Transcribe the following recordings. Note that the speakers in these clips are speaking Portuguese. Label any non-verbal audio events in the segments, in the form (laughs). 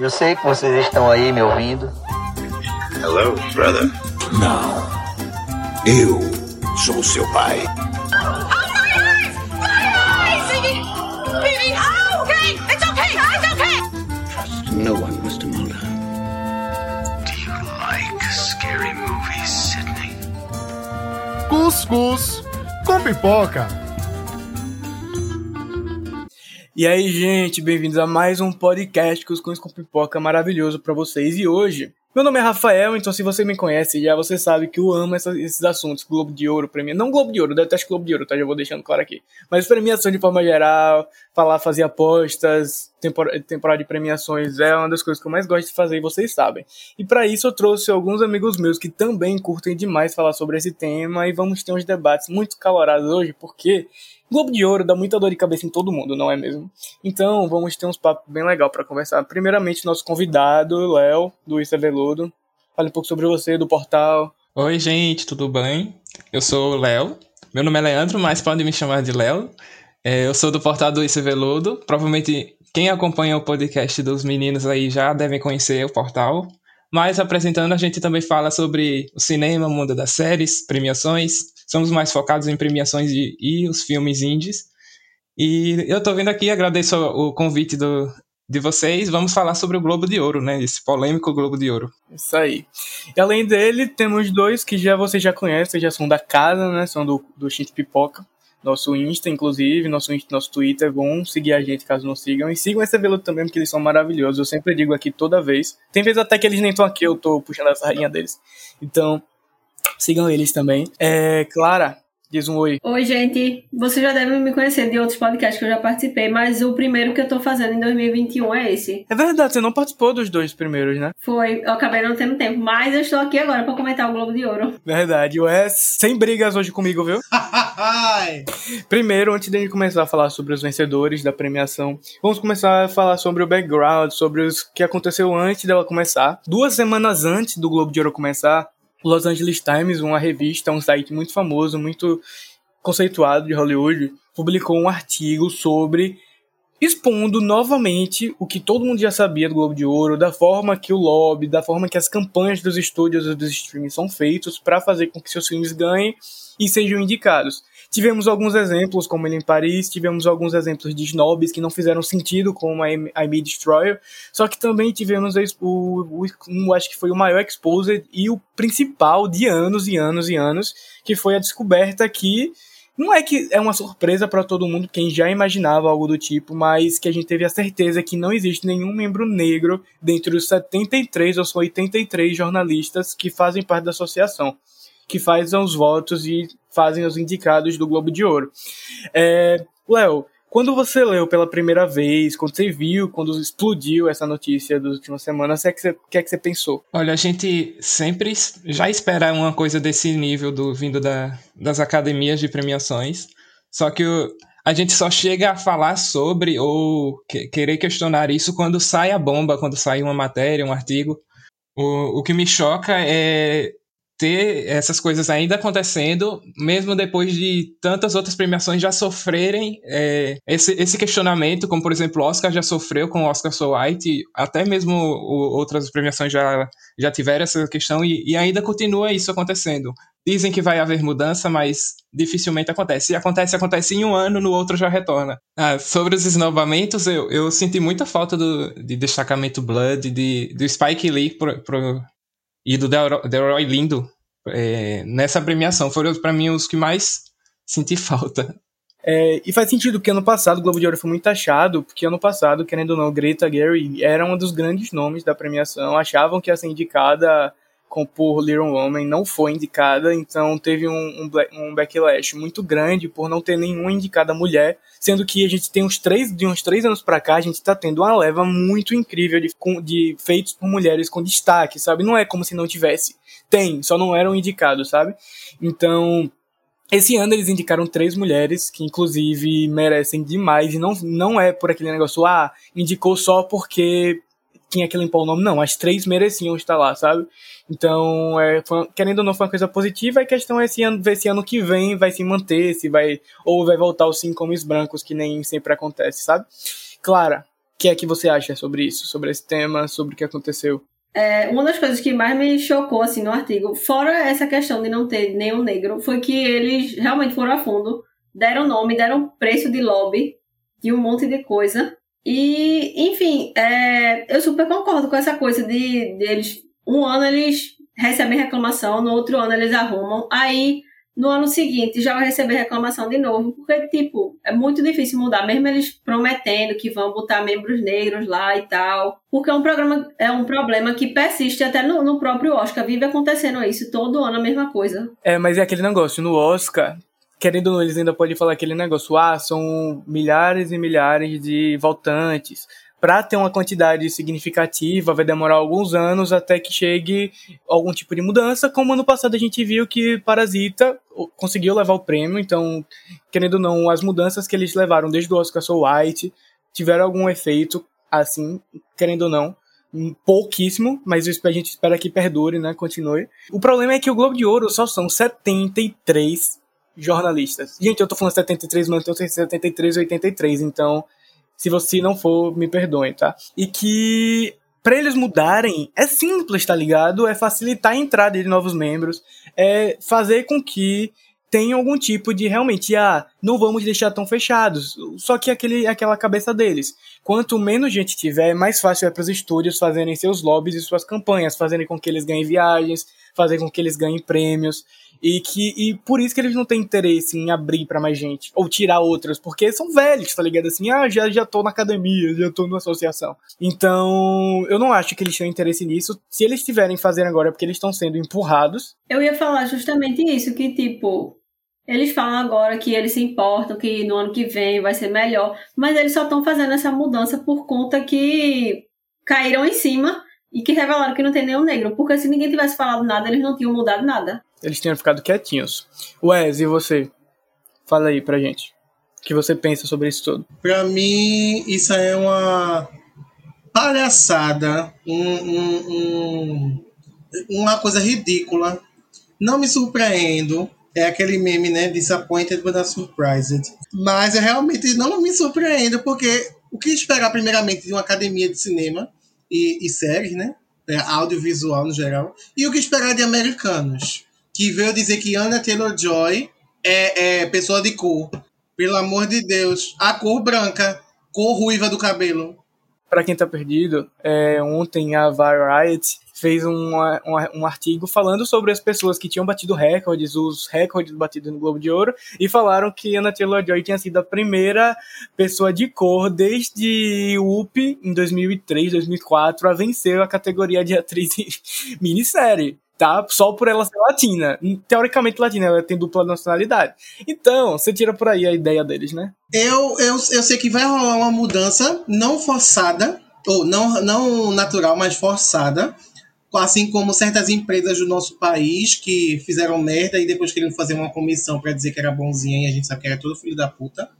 Eu sei que vocês estão aí me ouvindo. Hello, brother. Não. Eu sou seu pai. No one, Mr. Mulder. Do you like scary movies, Sidney? Cuscuz com pipoca. E aí, gente, bem-vindos a mais um podcast Cuscuz com Pipoca maravilhoso para vocês. E hoje, meu nome é Rafael, então se você me conhece já, você sabe que eu amo essa, esses assuntos, Globo de Ouro, premia... não Globo de Ouro, detesto Globo de Ouro, tá? Já vou deixando claro aqui. Mas premiação de forma geral, falar, fazer apostas, tempor... temporada de premiações é uma das coisas que eu mais gosto de fazer e vocês sabem. E para isso eu trouxe alguns amigos meus que também curtem demais falar sobre esse tema e vamos ter uns debates muito calorados hoje, porque Globo de Ouro dá muita dor de cabeça em todo mundo, não é mesmo? Então, vamos ter uns papos bem legal para conversar. Primeiramente, nosso convidado, Léo, do Isa Veludo. Fale um pouco sobre você, do portal. Oi, gente, tudo bem? Eu sou o Léo. Meu nome é Leandro, mas podem me chamar de Léo. É, eu sou do portal do Isso Veludo. Provavelmente quem acompanha o podcast dos meninos aí já devem conhecer o portal. Mas apresentando, a gente também fala sobre o cinema, o mundo das séries, premiações, somos mais focados em premiações e, e os filmes indies. E eu tô vindo aqui, agradeço o convite do, de vocês. Vamos falar sobre o Globo de Ouro, né? Esse polêmico Globo de Ouro. Isso aí. E além dele, temos dois que já vocês já conhecem, já são da casa, né? São do, do Chinte Pipoca. Nosso Insta, inclusive, nosso, nosso Twitter, vão seguir a gente caso não sigam. E sigam esse veludo também, porque eles são maravilhosos. Eu sempre digo aqui toda vez. Tem vezes até que eles nem estão aqui, eu tô puxando a sardinha deles. Então, Sigam eles também. É, Clara, diz um oi. Oi, gente. Vocês já devem me conhecer de outros podcasts que eu já participei, mas o primeiro que eu tô fazendo em 2021 é esse. É verdade, você não participou dos dois primeiros, né? Foi, eu acabei não tendo tempo, mas eu estou aqui agora para comentar o Globo de Ouro. Verdade, o S sem brigas hoje comigo, viu? Primeiro, antes de a gente começar a falar sobre os vencedores da premiação, vamos começar a falar sobre o background, sobre o que aconteceu antes dela começar. Duas semanas antes do Globo de Ouro começar, Los Angeles Times, uma revista, um site muito famoso, muito conceituado de Hollywood, publicou um artigo sobre expondo novamente o que todo mundo já sabia do Globo de Ouro, da forma que o lobby, da forma que as campanhas dos estúdios e dos streams são feitos para fazer com que seus filmes ganhem e sejam indicados. Tivemos alguns exemplos, como ele em Paris, tivemos alguns exemplos de snobs que não fizeram sentido, como a I May Destroyer, só que também tivemos o, o, acho que foi o maior exposed e o principal de anos e anos e anos, que foi a descoberta que não é que é uma surpresa para todo mundo, quem já imaginava algo do tipo, mas que a gente teve a certeza que não existe nenhum membro negro dentre os 73 ou 83 jornalistas que fazem parte da associação, que fazem os votos e fazem os indicados do Globo de Ouro. É, Léo, quando você leu pela primeira vez, quando você viu, quando explodiu essa notícia das últimas semanas, o é que, você, que é que você pensou? Olha, a gente sempre já espera uma coisa desse nível do vindo da, das academias de premiações, só que o, a gente só chega a falar sobre ou que, querer questionar isso quando sai a bomba, quando sai uma matéria, um artigo. O, o que me choca é ter essas coisas ainda acontecendo, mesmo depois de tantas outras premiações já sofrerem é, esse, esse questionamento, como por exemplo o Oscar já sofreu com o Oscar So White, até mesmo o, outras premiações já, já tiveram essa questão e, e ainda continua isso acontecendo. Dizem que vai haver mudança, mas dificilmente acontece. Se acontece, acontece em um ano, no outro já retorna. Ah, sobre os esnobamentos, eu, eu senti muita falta do, de destacamento Blood, de, do Spike Lee pro, pro, e do Delroy Lindo é, nessa premiação. Foram, para mim, os que mais senti falta. É, e faz sentido que ano passado o Globo de Ouro foi muito taxado, porque ano passado, querendo ou não, Greta Gary era um dos grandes nomes da premiação. Achavam que ia ser indicada com, por Little Woman, não foi indicada, então teve um, um, um, backlash muito grande por não ter nenhuma indicada mulher, sendo que a gente tem uns três, de uns três anos para cá, a gente está tendo uma leva muito incrível de, de feitos por mulheres com destaque, sabe? Não é como se não tivesse. Tem, só não eram indicados, sabe? Então, esse ano eles indicaram três mulheres que, inclusive, merecem demais. E não, não é por aquele negócio, ah, indicou só porque tinha que limpar o nome. Não, as três mereciam estar lá, sabe? Então, é, foi, querendo ou não, foi uma coisa positiva. A questão é esse ano, ver se ano que vem vai se manter, se vai. Ou vai voltar os cinco homens brancos, que nem sempre acontece, sabe? Clara, que é que você acha sobre isso, sobre esse tema, sobre o que aconteceu? É, uma das coisas que mais me chocou assim no artigo, fora essa questão de não ter nenhum negro, foi que eles realmente foram a fundo, deram nome, deram preço de lobby de um monte de coisa. E, enfim, é, eu super concordo com essa coisa de, de eles. Um ano eles recebem reclamação, no outro ano eles arrumam, aí no ano seguinte já vai receber reclamação de novo, porque, tipo, é muito difícil mudar, mesmo eles prometendo que vão botar membros negros lá e tal, porque é um programa, é um problema que persiste até no, no próprio Oscar, vive acontecendo isso todo ano a mesma coisa. É, mas é aquele negócio, no Oscar, querendo ou não, eles ainda podem falar aquele negócio, ah, são milhares e milhares de votantes, para ter uma quantidade significativa, vai demorar alguns anos até que chegue algum tipo de mudança, como ano passado a gente viu que Parasita conseguiu levar o prêmio, então, querendo ou não, as mudanças que eles levaram desde o Oscar So White tiveram algum efeito, assim, querendo ou não, pouquíssimo, mas a gente espera que perdure, né, continue. O problema é que o Globo de Ouro só são 73 jornalistas. Gente, eu tô falando 73, mas eu tô 73 e 83, então se você não for, me perdoem, tá? E que para eles mudarem é simples, tá ligado? É facilitar a entrada de novos membros, é fazer com que tenha algum tipo de realmente, ah, não vamos deixar tão fechados. Só que aquele, aquela cabeça deles. Quanto menos gente tiver, mais fácil é para os estúdios fazerem seus lobbies e suas campanhas, fazerem com que eles ganhem viagens, fazer com que eles ganhem prêmios. E que e por isso que eles não têm interesse em abrir para mais gente ou tirar outras, porque são velhos, tá ligado? Assim, ah, já já tô na academia, já tô na associação. Então, eu não acho que eles tenham interesse nisso. Se eles tiverem fazendo agora é porque eles estão sendo empurrados. Eu ia falar justamente isso, que tipo, eles falam agora que eles se importam, que no ano que vem vai ser melhor, mas eles só estão fazendo essa mudança por conta que caíram em cima e que revelaram que não tem nenhum negro. Porque se ninguém tivesse falado nada, eles não tinham mudado nada. Eles tinham ficado quietinhos. Wes, e você? Fala aí pra gente. O que você pensa sobre isso tudo? Pra mim, isso é uma palhaçada, um, um, um, uma coisa ridícula. Não me surpreendo. É aquele meme, né? Disappointed but not surprised. Mas eu realmente não me surpreendo, porque o que esperar primeiramente de uma academia de cinema e, e séries, né? É, audiovisual no geral. E o que esperar de americanos? Que veio dizer que Anna Taylor-Joy é, é pessoa de cor. Pelo amor de Deus. A cor branca, cor ruiva do cabelo. Para quem tá perdido, é, ontem a Variety fez um, um, um, artigo falando sobre as pessoas que tinham batido recordes, os recordes batidos no Globo de Ouro, e falaram que Anna Taylor-Joy tinha sido a primeira pessoa de cor desde UP, em 2003, 2004, a vencer a categoria de atriz (laughs) minissérie. Tá? Só por ela ser latina. Teoricamente latina, ela tem dupla nacionalidade. Então, você tira por aí a ideia deles, né? Eu, eu, eu sei que vai rolar uma mudança não forçada, ou não, não natural, mas forçada, assim como certas empresas do nosso país que fizeram merda e depois queriam fazer uma comissão para dizer que era bonzinha e a gente sabe que era todo filho da puta.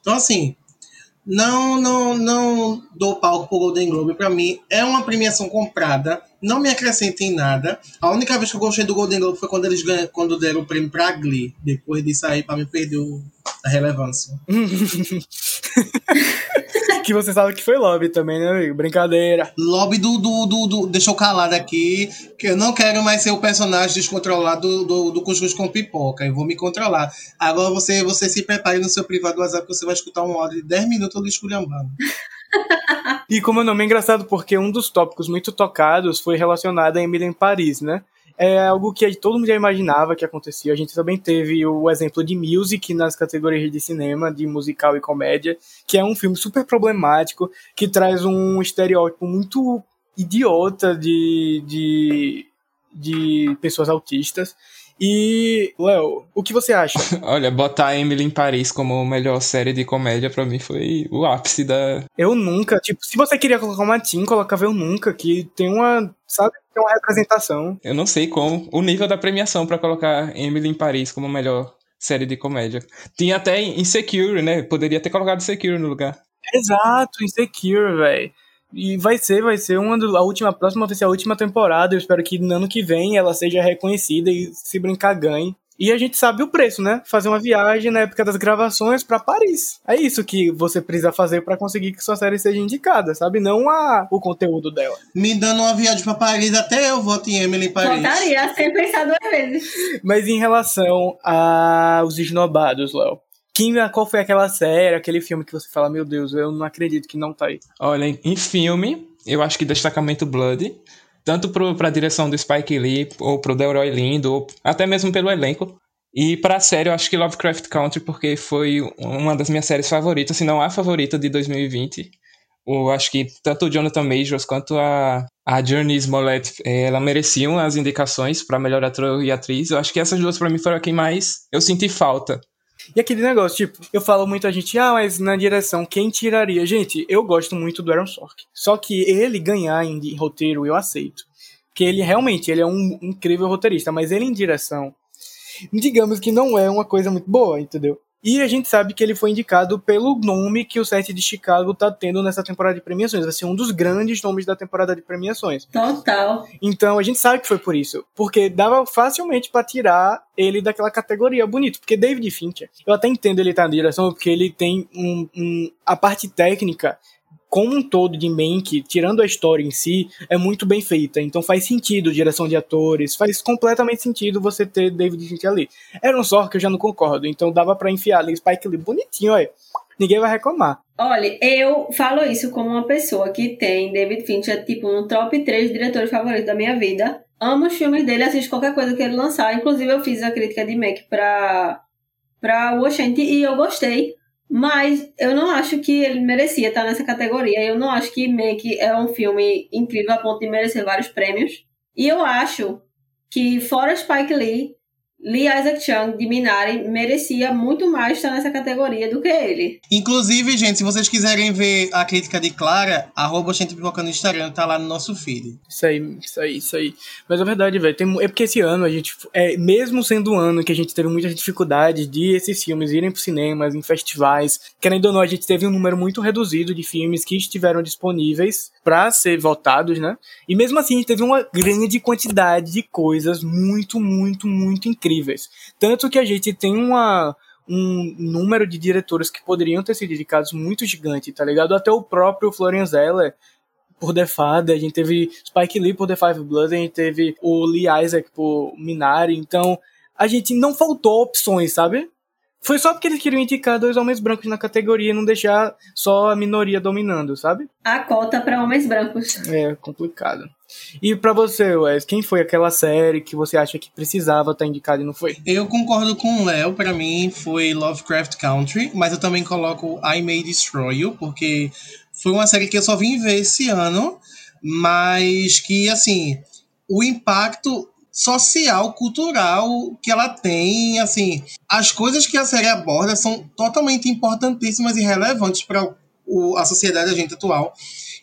Então, assim, não, não, não dou palco pro Golden Globe. Para mim, é uma premiação comprada, não me acrescenta em nada. A única vez que eu gostei do Golden Globe foi quando eles ganham, quando deram o prêmio pra Glee. Depois disso aí, pra mim, perdeu a relevância. (laughs) (laughs) que você sabe que foi lobby também, né, amigo? Brincadeira. Lobby do, do, do, do. Deixa eu calar daqui, que eu não quero mais ser o personagem descontrolado do, do, do Cuscuz com Pipoca. Eu vou me controlar. Agora você, você se prepare no seu privado do WhatsApp que você vai escutar um áudio de 10 minutos do esculhambando. (laughs) e como o nome é engraçado, porque um dos tópicos muito tocados foi relacionado a Emily em Paris, né? É algo que todo mundo já imaginava que acontecia. A gente também teve o exemplo de Music nas categorias de cinema, de musical e comédia, que é um filme super problemático, que traz um estereótipo muito idiota de, de, de pessoas autistas. E, Léo, o que você acha? (laughs) Olha, botar Emily em Paris como melhor série de comédia para mim foi o ápice da. Eu nunca, tipo, se você queria colocar uma Tim, colocava Eu Nunca, que tem uma, sabe? Tem uma representação. Eu não sei como. O nível da premiação para colocar Emily em Paris como melhor série de comédia. Tinha até Insecure, né? Poderia ter colocado Insecure no lugar. Exato, Insecure, velho. E vai ser, vai ser uma do, a última, a próxima vai ser a última temporada. Eu espero que no ano que vem ela seja reconhecida e se brincar ganhe. E a gente sabe o preço, né? Fazer uma viagem na época das gravações para Paris. É isso que você precisa fazer para conseguir que sua série seja indicada, sabe? Não a, o conteúdo dela. Me dando uma viagem pra Paris, até eu voto em Emily em Paris. Votaria sem pensar duas vezes. Mas em relação aos esnobados, Léo. Quem, qual foi aquela série, aquele filme que você fala, meu Deus, eu não acredito que não tá aí. Olha, em filme, eu acho que Destacamento Blood, tanto pro, pra direção do Spike Lee, ou pro Delroy Lindo, ou até mesmo pelo elenco. E pra série, eu acho que Lovecraft Country, porque foi uma das minhas séries favoritas, se não a favorita de 2020. Eu acho que tanto o Jonathan Majors quanto a, a Journey Smollett, eh, ela mereciam as indicações para melhor ator e atriz. Eu acho que essas duas para mim foram quem mais eu senti falta. E aquele negócio, tipo, eu falo muito a gente, ah, mas na direção, quem tiraria? Gente, eu gosto muito do Aaron Sorkin. Só que ele ganhar em, roteiro, eu aceito. Porque ele realmente, ele é um incrível roteirista, mas ele em direção, digamos que não é uma coisa muito boa, entendeu? E a gente sabe que ele foi indicado pelo nome que o set de Chicago tá tendo nessa temporada de premiações. Vai ser um dos grandes nomes da temporada de premiações. Total. Então a gente sabe que foi por isso. Porque dava facilmente pra tirar ele daquela categoria bonito. Porque David Fincher, eu até entendo ele estar na direção, porque ele tem um, um- a parte técnica como um todo de Mank, tirando a história em si, é muito bem feita. Então faz sentido direção de atores, faz completamente sentido você ter David Fincher ali. Aaron Sorkin eu já não concordo, então dava pra enfiar ali Spike Lee bonitinho, olha. Ninguém vai reclamar. Olha, eu falo isso como uma pessoa que tem David Fincher, tipo, no top 3 diretores favoritos da minha vida. Amo os filmes dele, assisto qualquer coisa que ele lançar. Inclusive, eu fiz a crítica de Mac pra, pra Washington e eu gostei. Mas eu não acho que ele merecia estar nessa categoria. Eu não acho que Mac é um filme incrível a ponto de merecer vários prêmios. E eu acho que, fora Spike Lee, Lee Isaac Chung de Minari merecia muito mais estar nessa categoria do que ele. Inclusive, gente, se vocês quiserem ver a crítica de Clara, arroba gente pipoca no Instagram, tá lá no nosso feed. Isso aí, isso aí, isso aí. Mas a verdade, velho, é porque esse ano a gente, é, mesmo sendo um ano que a gente teve muitas dificuldades de esses filmes irem pro cinemas, em festivais, querendo ou não, a gente teve um número muito reduzido de filmes que estiveram disponíveis pra ser votados, né? E mesmo assim a gente teve uma grande quantidade de coisas muito, muito, muito incríveis. Tanto que a gente tem uma um número de diretores que poderiam ter sido dedicados muito gigante, tá ligado? Até o próprio Florian Zeller por The Father, a gente teve Spike Lee por The Five Bloods, a gente teve o Lee Isaac por Minari, então a gente não faltou opções, sabe? Foi só porque eles queriam indicar dois homens brancos na categoria e não deixar só a minoria dominando, sabe? A cota para homens brancos. É complicado. E pra você, Wes, quem foi aquela série que você acha que precisava estar indicada e não foi? Eu concordo com o Léo, pra mim foi Lovecraft Country, mas eu também coloco I May Destroy You, porque foi uma série que eu só vim ver esse ano, mas que, assim, o impacto social, cultural que ela tem, assim, as coisas que a série aborda são totalmente importantíssimas e relevantes para a sociedade da gente atual,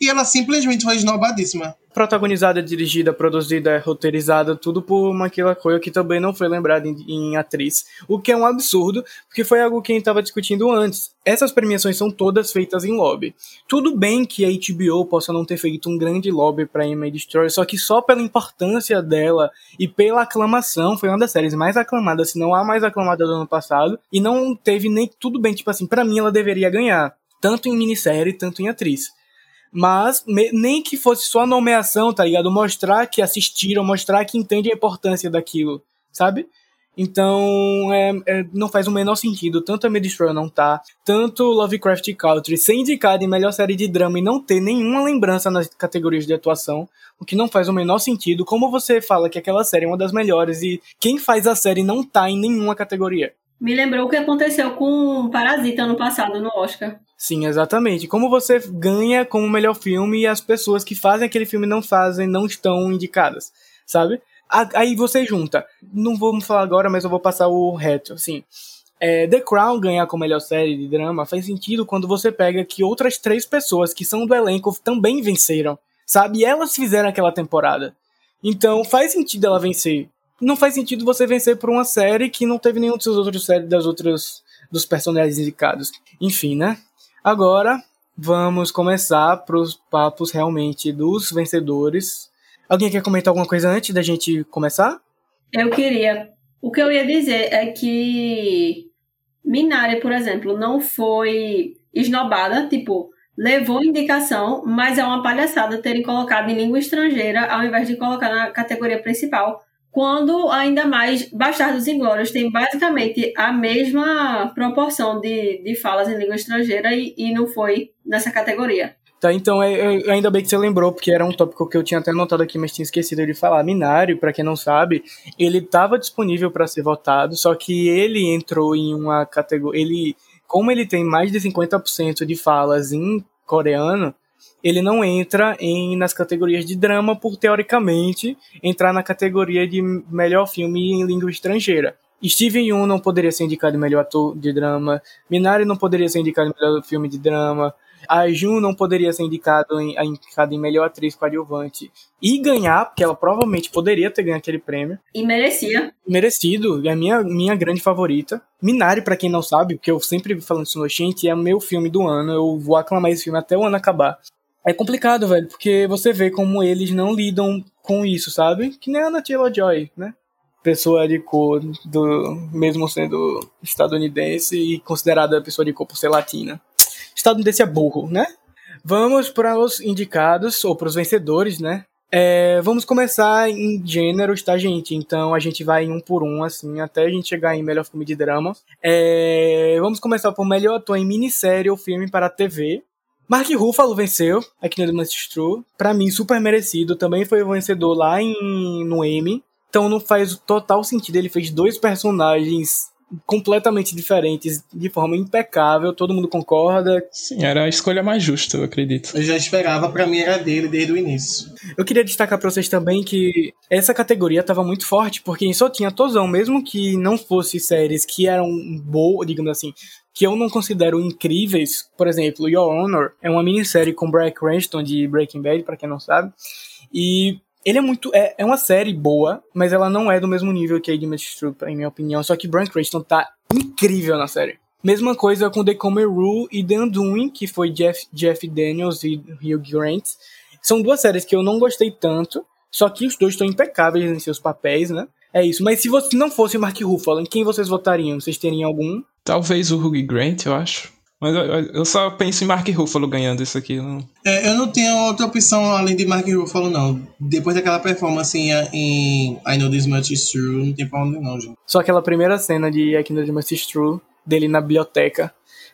e ela simplesmente foi esnobadíssima. protagonizada, dirigida, produzida, roteirizada, tudo por Maquila Coelho, que também não foi lembrada em, em atriz. O que é um absurdo, porque foi algo que a gente estava discutindo antes. Essas premiações são todas feitas em lobby. Tudo bem que a HBO possa não ter feito um grande lobby para Emma Destroy, só que só pela importância dela e pela aclamação, foi uma das séries mais aclamadas, se não a mais aclamada do ano passado, e não teve nem tudo bem, tipo assim, para mim ela deveria ganhar, tanto em minissérie, tanto em atriz. Mas me- nem que fosse só nomeação, tá ligado? Mostrar que assistiram, mostrar que entende a importância daquilo, sabe? Então, é, é, não faz o menor sentido tanto a Destroyer não tá, tanto Lovecraft Country ser indicado em melhor série de drama e não ter nenhuma lembrança nas categorias de atuação, o que não faz o menor sentido. Como você fala que aquela série é uma das melhores e quem faz a série não tá em nenhuma categoria? Me lembrou o que aconteceu com Parasita ano passado no Oscar. Sim, exatamente. Como você ganha como melhor filme e as pessoas que fazem aquele filme não fazem, não estão indicadas, sabe? Aí você junta. Não vou falar agora, mas eu vou passar o reto, assim. É, The Crown ganhar como melhor série de drama faz sentido quando você pega que outras três pessoas que são do elenco também venceram, sabe? Elas fizeram aquela temporada. Então faz sentido ela vencer. Não faz sentido você vencer por uma série que não teve nenhum dos seus outros séries das outras dos personagens indicados. Enfim, né? Agora vamos começar pros papos realmente dos vencedores. Alguém quer comentar alguma coisa antes da gente começar? Eu queria O que eu ia dizer é que Minari, por exemplo, não foi esnobada, tipo, levou indicação, mas é uma palhaçada terem colocado em língua estrangeira ao invés de colocar na categoria principal. Quando, ainda mais, Bastardos Inglórios tem basicamente a mesma proporção de, de falas em língua estrangeira e, e não foi nessa categoria. Tá, então é, é, ainda bem que você lembrou, porque era um tópico que eu tinha até anotado aqui, mas tinha esquecido de falar. Minari, para quem não sabe, ele estava disponível para ser votado, só que ele entrou em uma categoria. Ele, como ele tem mais de 50% de falas em coreano, ele não entra em, nas categorias de drama por, teoricamente, entrar na categoria de melhor filme em língua estrangeira. Steven Yeun não poderia ser indicado melhor ator de drama, Minari não poderia ser indicado melhor filme de drama, a Jun não poderia ser indicado em, indicada em melhor atriz coadjuvante e ganhar, porque ela provavelmente poderia ter ganho aquele prêmio. E merecia. Merecido, é a minha, minha grande favorita. Minari, para quem não sabe, porque eu sempre falando isso no Gente, é meu filme do ano, eu vou aclamar esse filme até o ano acabar. É complicado, velho, porque você vê como eles não lidam com isso, sabe? Que nem a Ana Taylor-Joy, né? Pessoa de cor, do, mesmo sendo estadunidense e considerada pessoa de cor por ser latina estadunidense é burro, né? Vamos para os indicados, ou para os vencedores, né? É, vamos começar em gêneros, tá, gente? Então a gente vai um por um, assim, até a gente chegar em melhor filme de drama. É, vamos começar por melhor ator em minissérie ou filme para TV. Mark Ruffalo venceu aqui no The Must True. Pra mim, super merecido. Também foi vencedor lá em, no Emmy. Então não faz total sentido. Ele fez dois personagens completamente diferentes de forma impecável, todo mundo concorda. Sim, era a escolha mais justa, eu acredito. Eu já esperava, para mim era dele desde o início. Eu queria destacar para vocês também que essa categoria estava muito forte, porque só tinha Tozão, mesmo que não fosse séries que eram boas, digamos assim, que eu não considero incríveis, por exemplo, Your Honor é uma minissérie com Brad Cranston de Breaking Bad, para quem não sabe, e ele é muito. É, é uma série boa, mas ela não é do mesmo nível que a Game Troop, em minha opinião. Só que Bryan Cranston tá incrível na série. Mesma coisa com The Comer Rule e The Undoing, que foi Jeff, Jeff Daniels e Hugh Grant. São duas séries que eu não gostei tanto, só que os dois estão impecáveis em seus papéis, né? É isso. Mas se você não fosse Mark Ruffalo, em quem vocês votariam? Vocês teriam algum? Talvez o Hugh Grant, eu acho. Mas eu, eu, só penso em Mark Ruffalo ganhando isso aqui. Não... É, eu não tenho outra opção além de Mark Ruffalo, não. Depois daquela performance em, em I Know This Much Is True, não tem pra onde não, gente. Só aquela primeira cena de I Know This Much Is True, dele na biblioteca,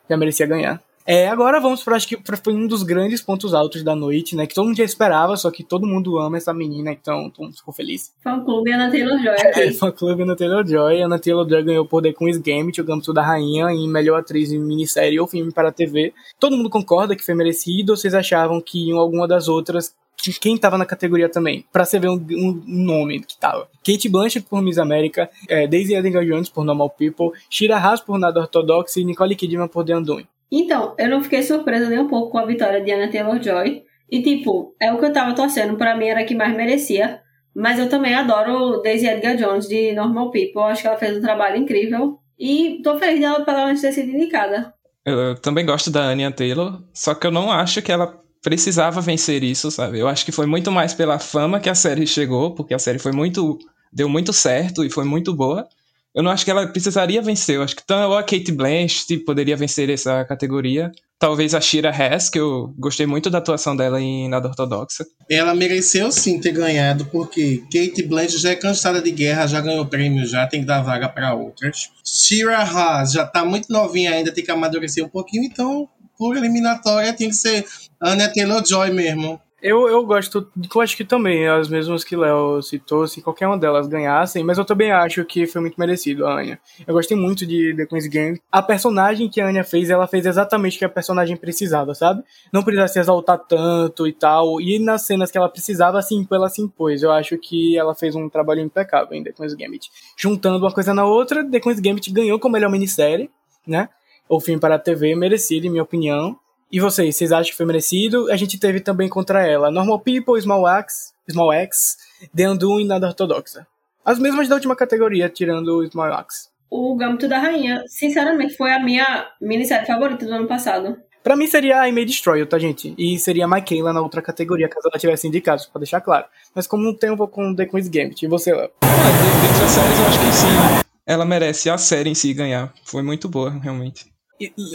já merecia ganhar. É, agora vamos para acho que foi um dos grandes pontos altos da noite, né? Que todo mundo já esperava, só que todo mundo ama essa menina, então todo mundo ficou feliz. Fã clube Ana Taylor Joy. (laughs) É, fã clube Ana Taylor Joy. Ana Taylor Joy ganhou por The Queen's Gambit, o Gambito da Rainha, em melhor atriz em minissérie ou filme para a TV. Todo mundo concorda que foi merecido, ou vocês achavam que em alguma das outras quem tava na categoria também, pra você ver um, um nome que tava. Kate Blanchett por Miss América, é, Daisy Edgar Jones por Normal People, Shira Haas por Nada Ortodoxa e Nicole Kidman por The Undoing. Então, eu não fiquei surpresa nem um pouco com a vitória de Anna Taylor-Joy. E, tipo, é o que eu tava torcendo. Pra mim, era a que mais merecia. Mas eu também adoro Daisy Edgar Jones, de Normal People. Acho que ela fez um trabalho incrível. E tô feliz dela pela ela ter sido indicada. Eu também gosto da Anya Taylor, só que eu não acho que ela precisava vencer isso, sabe? Eu acho que foi muito mais pela fama que a série chegou, porque a série foi muito. deu muito certo e foi muito boa eu não acho que ela precisaria vencer. Eu acho que então, a Kate Blanchett poderia vencer essa categoria. Talvez a Shira Hess, que eu gostei muito da atuação dela em Nada Ortodoxa. Ela mereceu sim ter ganhado, porque Kate Blanchett já é cansada de guerra, já ganhou prêmio, já tem que dar vaga para outras. Shira Haas já tá muito novinha ainda, tem que amadurecer um pouquinho, então por eliminatória tem que ser Anna Taylor-Joy mesmo. Eu, eu gosto, eu acho que também, as mesmas que Léo citou, se qualquer uma delas ganhassem, mas eu também acho que foi muito merecido a Anya. Eu gostei muito de The Queen's Game. A personagem que a Anya fez, ela fez exatamente o que a personagem precisava, sabe? Não precisava se exaltar tanto e tal, e nas cenas que ela precisava, assim, ela se impôs. Eu acho que ela fez um trabalho impecável em The Queen's Gambit. Juntando uma coisa na outra, The Queen's Gambit ganhou como melhor minissérie, né? O filme para a TV, merecido, em minha opinião. E vocês, vocês acham que foi merecido? A gente teve também contra ela Normal People, Small X, Small X, The Undo e Nada Ortodoxa. As mesmas da última categoria, tirando o Small X. O Gambito da Rainha, sinceramente, foi a minha minissérie favorita do ano passado. Pra mim seria a May Destroyer, tá, gente? E seria a Michaela na outra categoria, caso ela tivesse indicado, só pra deixar claro. Mas como não tem, eu vou com The Queen's Gambit. E você, Léo? Ah, de- dentre as séries, eu acho que sim. Ela merece a série em si ganhar. Foi muito boa, realmente.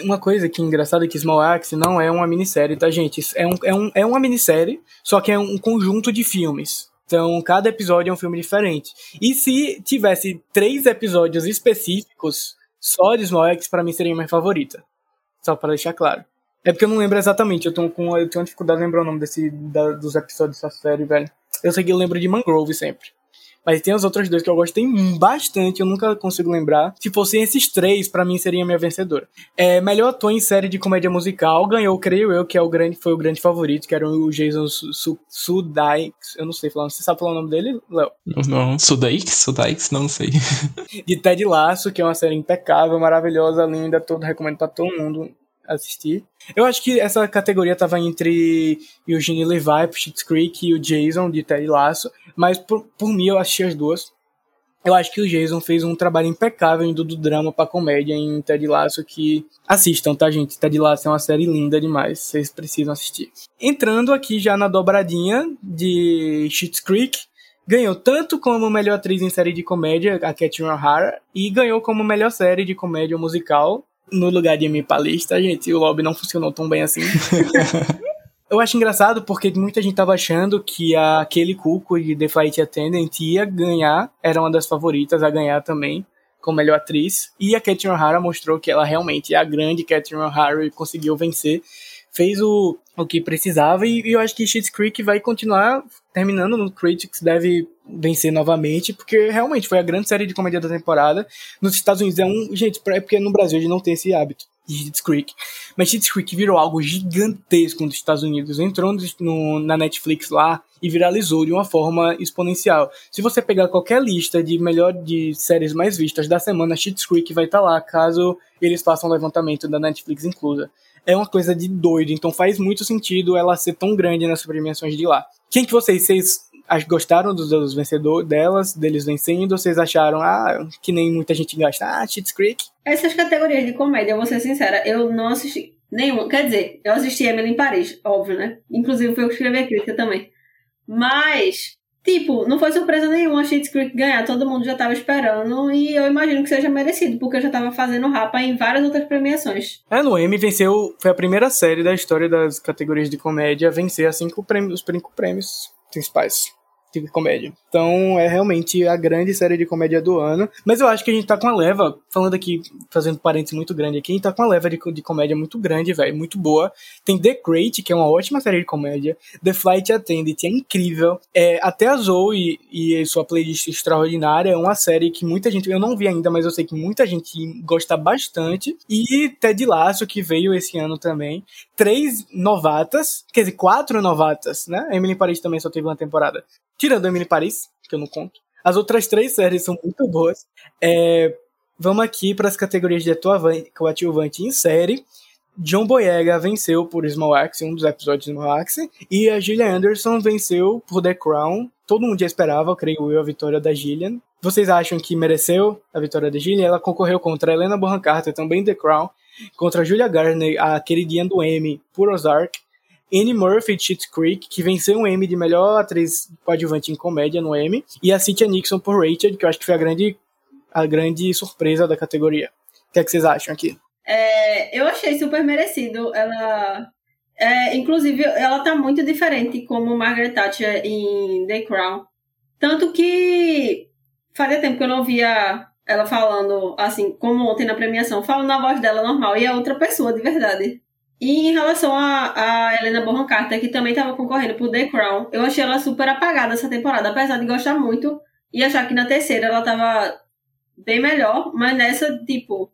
Uma coisa que é engraçada é que Small Axe não é uma minissérie, tá, gente? É, um, é, um, é uma minissérie, só que é um conjunto de filmes. Então, cada episódio é um filme diferente. E se tivesse três episódios específicos só de Small Axe, pra mim seria minha favorita. Só pra deixar claro. É porque eu não lembro exatamente, eu, tô com, eu tenho dificuldade de lembrar o nome desse, da- dos episódios dessa série, velho. Eu sei que eu lembro de Mangrove sempre. Mas tem os outros dois que eu gostei bastante, eu nunca consigo lembrar. Se fossem esses três, pra mim seria a minha vencedora. É, melhor ator em série de comédia musical ganhou, creio eu, que é o grande, foi o grande favorito, que era o Jason Su- Su- Sudeikis. Eu não sei falar, você sabe falar o nome dele, Léo? Não, Sudaix? Sudaix? Não sei. (laughs) De Ted Lasso, que é uma série impecável, maravilhosa, linda, todo recomendo pra todo mundo assistir. Eu acho que essa categoria tava entre Eugene Levi, Schitt's Creek e o Jason de Ted Lasso, mas por, por mim eu assisti as duas. Eu acho que o Jason fez um trabalho impecável indo do drama pra comédia em Ted Lasso que assistam, tá, gente? Ted Lasso é uma série linda demais, vocês precisam assistir. Entrando aqui já na dobradinha de Schitt's Creek, ganhou tanto como melhor atriz em série de comédia, a Catherine O'Hara, e ganhou como melhor série de comédia musical no lugar de Amy Palista, gente. O lobby não funcionou tão bem assim. (laughs) Eu acho engraçado porque muita gente tava achando que a Kelly Cuco de The Flight Attendant ia ganhar, era uma das favoritas a ganhar também, como melhor atriz. E a Catherine O'Hara mostrou que ela realmente é a grande Catherine O'Hara e conseguiu vencer. Fez o, o que precisava e, e eu acho que Schitt's Creek vai continuar terminando no Critics, deve vencer novamente, porque realmente foi a grande série de comédia da temporada. Nos Estados Unidos é um... Gente, é porque no Brasil a gente não tem esse hábito de Schitt's Creek. Mas Schitt's Creek virou algo gigantesco nos Estados Unidos. Entrou no, na Netflix lá e viralizou de uma forma exponencial. Se você pegar qualquer lista de melhor de séries mais vistas da semana, Schitt's Creek vai estar lá, caso eles façam um levantamento da Netflix inclusa. É uma coisa de doido, então faz muito sentido ela ser tão grande nas premiações de lá. Quem que vocês, vocês gostaram dos, dos vencedores delas, deles vencendo? Ou vocês acharam, ah, que nem muita gente gasta, ah, Schitt's Creek? Essas categorias de comédia, eu vou ser sincera, eu não assisti nenhuma. Quer dizer, eu assisti Emily em Paris, óbvio, né? Inclusive foi eu que escrevi a crítica também. Mas, tipo, não foi surpresa nenhuma a Schitt's Creek ganhar. Todo mundo já tava esperando e eu imagino que seja merecido, porque eu já tava fazendo rapa em várias outras premiações. É, no Emmy venceu, foi a primeira série da história das categorias de comédia a vencer as cinco prêmios, os cinco prêmios principais de comédia. Então é realmente a grande série de comédia do ano. Mas eu acho que a gente tá com uma leva, falando aqui, fazendo parênteses muito grande aqui, a gente tá com uma leva de, de comédia muito grande, velho, muito boa. Tem The Great, que é uma ótima série de comédia. The Flight Attendant é incrível. É, até a Zoe e sua playlist extraordinária é uma série que muita gente, eu não vi ainda, mas eu sei que muita gente gosta bastante. E Ted Lasso, que veio esse ano também. Três novatas, quer dizer, quatro novatas, né? Emily Paris também só teve uma temporada. Tirando Emily Paris, que eu não conto. As outras três séries são muito boas. É, vamos aqui para as categorias de coadjuvante em série. John Boyega venceu por Small Axe, um dos episódios de Small Axe, e a Gillian Anderson venceu por The Crown. Todo mundo já esperava, creio eu, a vitória da Gillian. Vocês acham que mereceu a vitória da Gillian? Ela concorreu contra Helena Bonham Carter, também The Crown, contra Julia Garner, a queridinha do Emmy, por Ozark, Annie Murphy de Schitt's Creek, que venceu um Emmy de melhor atriz coadjuvante em comédia no Emmy, e a Cynthia Nixon por Rachel, que eu acho que foi a grande, a grande surpresa da categoria. O que, é que vocês acham aqui? É, eu achei super merecido. Ela. é, inclusive, ela tá muito diferente como Margaret Thatcher em The Crown. Tanto que fazia tempo que eu não via ela falando assim, como ontem na premiação, falando na voz dela normal, e é outra pessoa de verdade. E em relação a, a Helena Bonham Carter, que também estava concorrendo por The Crown, eu achei ela super apagada essa temporada, apesar de gostar muito e achar que na terceira ela tava bem melhor, mas nessa, tipo,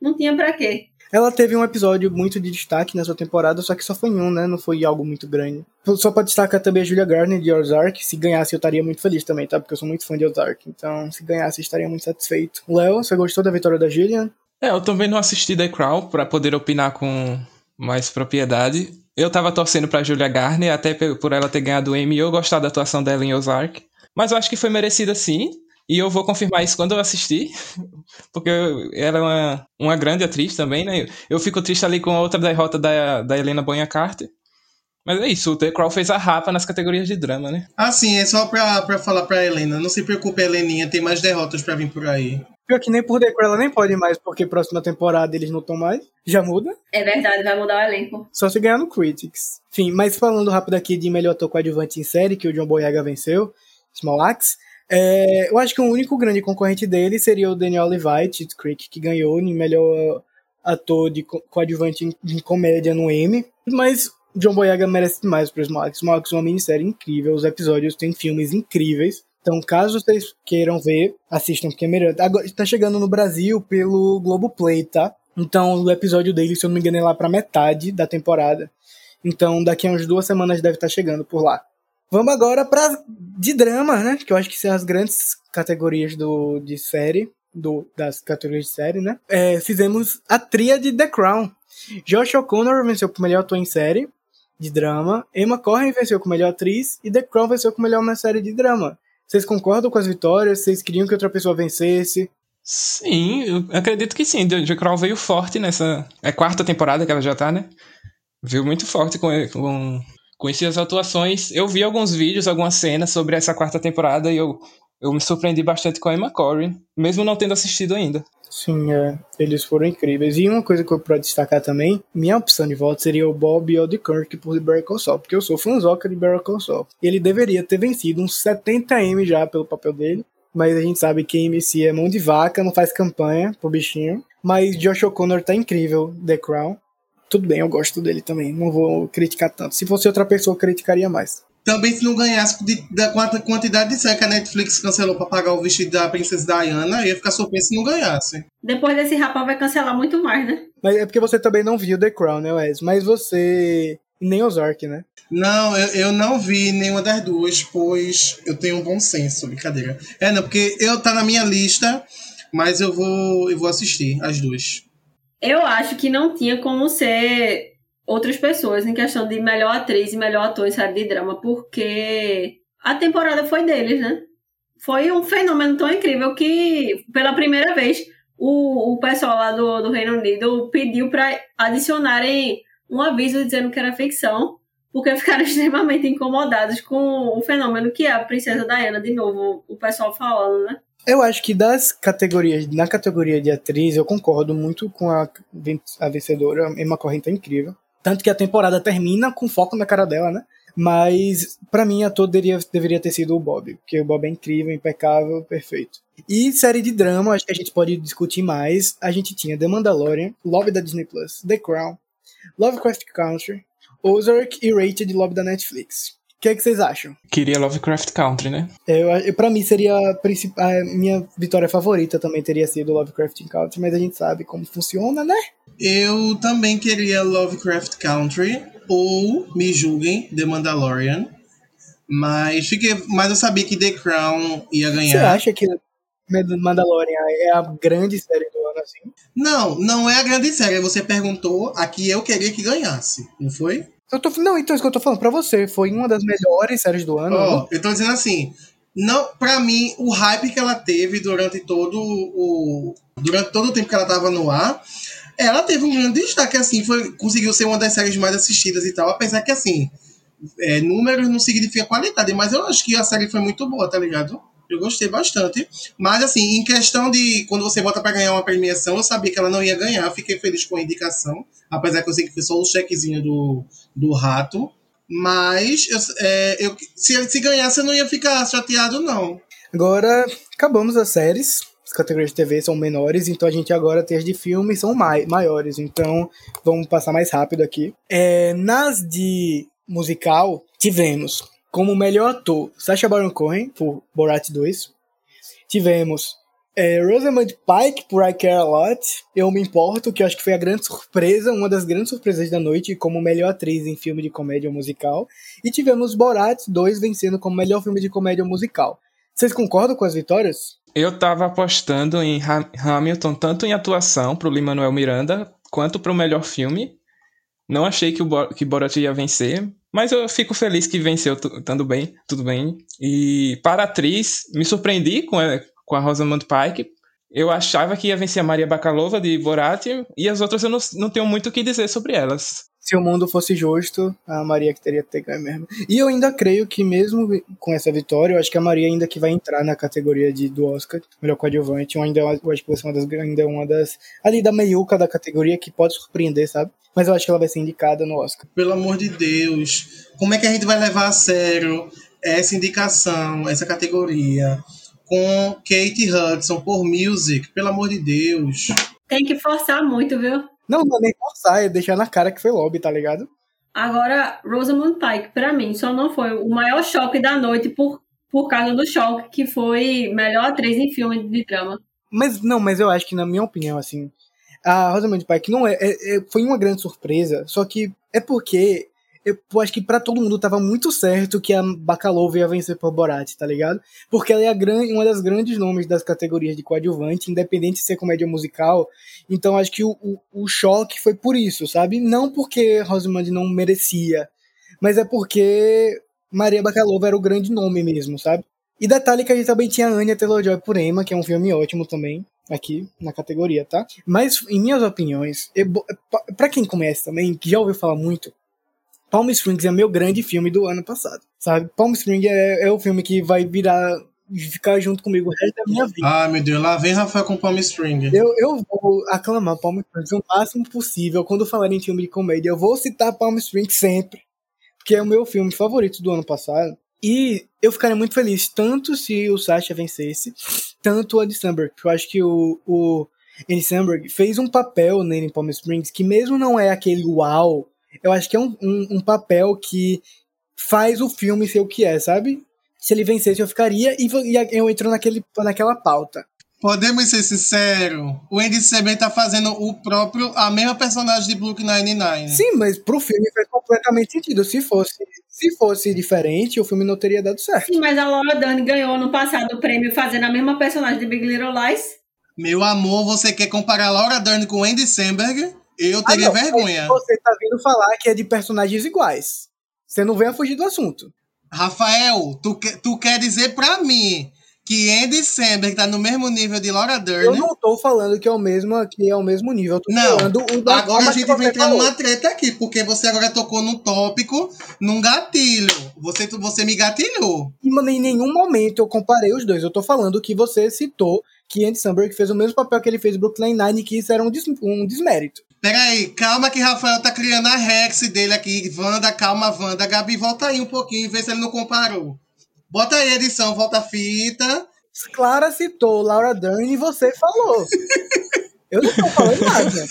não tinha pra quê. Ela teve um episódio muito de destaque nessa temporada, só que só foi em um, né? Não foi algo muito grande. Só pra destacar também a Julia Garner de Ozark. Se ganhasse, eu estaria muito feliz também, tá? Porque eu sou muito fã de Ozark. Então, se ganhasse, eu estaria muito satisfeito. Léo, você gostou da vitória da Gillian? É, eu também não assisti The Crown pra poder opinar com mais propriedade. Eu tava torcendo pra Julia Garner, até por ela ter ganhado o Emmy e eu gostar da atuação dela em Ozark. Mas eu acho que foi merecida sim. E eu vou confirmar isso quando eu assistir, (laughs) porque ela é uma, uma grande atriz também, né? Eu fico triste ali com a outra derrota da, da Helena Bonham Carter. Mas é isso, o The Crow fez a rapa nas categorias de drama, né? Ah, sim, é só pra, pra falar pra Helena. Não se preocupe, Heleninha, tem mais derrotas pra vir por aí. Pior que nem por The Crow ela nem pode mais, porque próxima temporada eles não estão mais. Já muda. É verdade, vai mudar o elenco. Só se ganhar no Critics. Enfim, mas falando rápido aqui de melhor ator coadjuvante em série, que o John Boyega venceu, Small Axe. É, eu acho que o único grande concorrente dele seria o Daniel Levite, Creek, que ganhou em melhor ator de co coadjuvante em, em comédia no Emmy. Mas John Boyega merece demais para Small Axe. Small Axe é uma minissérie incrível, os episódios têm filmes incríveis. Então, caso vocês queiram ver, assistam, porque é melhor. Agora, está chegando no Brasil pelo Globoplay, tá? Então, o episódio dele, se eu não me engano, é lá pra metade da temporada. Então, daqui a umas duas semanas deve estar chegando por lá. Vamos agora para de drama, né? Que eu acho que são as grandes categorias do, de série, do, das categorias de série, né? É, fizemos a tríade The Crown. Josh O'Connor venceu por melhor ator em série de drama, Emma Corrin venceu como melhor atriz e The Crown venceu como melhor série de drama. Vocês concordam com as vitórias? Vocês queriam que outra pessoa vencesse? Sim, eu acredito que sim. The Crown veio forte nessa. É a quarta temporada que ela já tá, né? Veio muito forte com, com, com essas atuações. Eu vi alguns vídeos, algumas cenas sobre essa quarta temporada e eu, eu me surpreendi bastante com a Emma Corrin, mesmo não tendo assistido ainda. Sim, é, eles foram incríveis. E uma coisa que eu quero destacar também, minha opção de voto seria o Bob Odenkirk por Better Call Saul, porque eu sou fãzoca de Better Call Saul. Ele deveria ter vencido uns 70M já pelo papel dele, mas a gente sabe que MC é mão de vaca, não faz campanha pro bichinho. Mas Josh O'Connor tá incrível, The Crown. Tudo bem, eu gosto dele também, não vou criticar tanto. Se fosse outra pessoa, eu criticaria mais. Também se não ganhasse de, da quantidade de série que a Netflix cancelou pra pagar o vestido da Princesa Diana, ia ficar surpreso se não ganhasse. Depois desse rapaz vai cancelar muito mais, né? Mas é porque você também não viu The Crown, né, Wes? Mas você. Nem Ozark, né? Não, eu, eu não vi nenhuma das duas, pois eu tenho um bom senso, brincadeira. É, não, porque eu tá na minha lista, mas eu vou, eu vou assistir as duas. Eu acho que não tinha como ser outras pessoas em questão de melhor atriz e melhor ator em série de drama, porque a temporada foi deles, né? Foi um fenômeno tão incrível que, pela primeira vez, o, o pessoal lá do, do Reino Unido pediu para adicionarem um aviso dizendo que era ficção, porque ficaram (laughs) extremamente incomodados com o fenômeno que é a Princesa Diana, de novo, o pessoal falando, né? Eu acho que das categorias, na categoria de atriz, eu concordo muito com a, a vencedora. Emma Corrin tá incrível. Tanto que a temporada termina com foco na cara dela, né? Mas, para mim, ator deveria, deveria ter sido o Bob, porque o Bob é incrível, impecável, perfeito. E série de drama, acho que a gente pode discutir mais. A gente tinha The Mandalorian, Love da Disney Plus, The Crown, Lovecraft Country, Ozark e Rated Love da Netflix. O que, é que vocês acham? Queria Lovecraft Country, né? Eu, pra mim seria a, a minha vitória favorita também teria sido Lovecraft Country, mas a gente sabe como funciona, né? Eu também queria Lovecraft Country ou Me Julguem, The Mandalorian. Mas, fiquei, mas eu sabia que The Crown ia ganhar. Você acha que Mandalorian é a grande série do ano, assim? Não, não é a grande série. Você perguntou a que eu queria que ganhasse, não foi? Eu tô, não, então isso que eu tô falando pra você. Foi uma das melhores séries do ano. Oh, eu tô dizendo assim. Não, pra mim, o hype que ela teve durante todo o. Durante todo o tempo que ela tava no ar, ela teve um grande destaque, assim, foi, conseguiu ser uma das séries mais assistidas e tal, apesar que, assim, é, números não significa qualidade, mas eu acho que a série foi muito boa, tá ligado? Eu gostei bastante. Mas, assim, em questão de quando você bota para ganhar uma premiação, eu sabia que ela não ia ganhar. Fiquei feliz com a indicação. Apesar que eu sei que foi só o chequezinho do, do rato. Mas, eu, é, eu, se, se ganhasse, eu não ia ficar chateado, não. Agora, acabamos as séries. As categorias de TV são menores, então a gente agora tem as de filme são mai maiores. Então, vamos passar mais rápido aqui. É, nas de musical, tivemos como melhor ator, Sacha Baron Cohen, por Borat 2. Tivemos é, Rosamund Pike, por I Care A Lot. Eu Me Importo, que eu acho que foi a grande surpresa, uma das grandes surpresas da noite, como melhor atriz em filme de comédia musical. E tivemos Borat 2 vencendo como melhor filme de comédia musical. Vocês concordam com as vitórias? Eu tava apostando em Hamilton tanto em atuação pro Lin-Manuel Miranda, quanto pro melhor filme. Não achei que o que Borat ia vencer, mas eu fico feliz que venceu, estando bem, tudo bem. E para a atriz, me surpreendi com, com a Rosamund Pike. Eu achava que ia vencer a Maria Bakalova de Borat e as outras eu não, não tenho muito o que dizer sobre elas. Se o mundo fosse justo, a Maria que teria que ter ganho mesmo. E eu ainda creio que mesmo com essa vitória, eu acho que a Maria ainda que vai entrar na categoria de, do Oscar, melhor coadjuvante, eu ainda eu acho que vai ser uma das, ainda é uma das, ali da meiuca da categoria que pode surpreender, sabe? Mas eu acho que ela vai ser indicada no Oscar. Pelo amor de Deus, como é que a gente vai levar a sério essa indicação, essa categoria? com Kate Hudson por Music, pelo amor de Deus. Tem que forçar muito, viu? Não, não é nem forçar, é deixar na cara que foi lobby, tá ligado? Agora, Rosamund Pike, pra mim, só não foi o maior choque da noite por, por causa do choque que foi melhor atriz em filme de drama. Mas não, mas eu acho que, na minha opinião, assim, a Rosamund Pike não é, é, é foi uma grande surpresa, só que é porque eu acho que para todo mundo tava muito certo que a Bacalova ia vencer por Borat, tá ligado? Porque ela é uma das grandes nomes das categorias de coadjuvante, independente de ser comédia musical. Então acho que o, o, o choque foi por isso, sabe? Não porque Rosamund não merecia, mas é porque Maria Bacalova era o grande nome mesmo, sabe? E detalhe que a gente também tinha Anya Taylor-Joy por Emma, que é um filme ótimo também, aqui na categoria, tá? Mas, em minhas opiniões, para quem conhece também, que já ouviu falar muito, Palm Springs é meu grande filme do ano passado, sabe? Palm Springs é, é o filme que vai virar ficar junto comigo o resto da minha vida. Ah, meu Deus, lá vem Rafael com Palm Springs. Eu, eu vou aclamar Palm Springs o máximo possível. Quando falar em filme de comédia, eu vou citar Palm Springs sempre. Porque é o meu filme favorito do ano passado. E eu ficaria muito feliz, tanto se o Sasha vencesse, tanto o Andy Samberg. Eu acho que o, o Andy Samberg fez um papel nele em Palm Springs que mesmo não é aquele uau eu acho que é um, um, um, papel que faz o filme ser o que é, sabe? Se ele vencesse, eu ficaria e, e eu entro naquele, naquela pauta. Podemos ser sinceros, o Andy Samberg tá fazendo o próprio, a mesma personagem de Brooklyn Nine-Nine. Sim, mas pro filme faz completamente sentido. Se fosse, se fosse diferente, o filme não teria dado certo. Sim, mas a Laura Dern ganhou no passado o prêmio fazendo a mesma personagem de Big Little Lies. Meu amor, você quer comparar a Laura Dern com o Andy Samberg? Eu teria ah, vergonha. Você tá vindo falar que é de personagens iguais. Você não vem a fugir do assunto. Rafael, tu, tu quer dizer pra mim que Andy Samberg tá no mesmo nível de Laura Dern? Eu não tô falando que é o mesmo, que é o mesmo nível. Eu tô não, falando o agora a gente vai entrar numa treta aqui, porque você agora tocou num tópico, num gatilho. Você, você me gatilhou. em nenhum momento eu comparei os dois. Eu tô falando que você citou que Andy Samberg fez o mesmo papel que ele fez em Brooklyn Nine, que isso era um, des um desmérito. Peraí, calma que Rafael tá criando a Rex dele aqui. Wanda, calma, Wanda. Gabi, volta aí um pouquinho e vê se ele não comparou. Bota aí a edição, volta a fita. Clara citou Laura Dern e você falou. Eu não tô falando nada.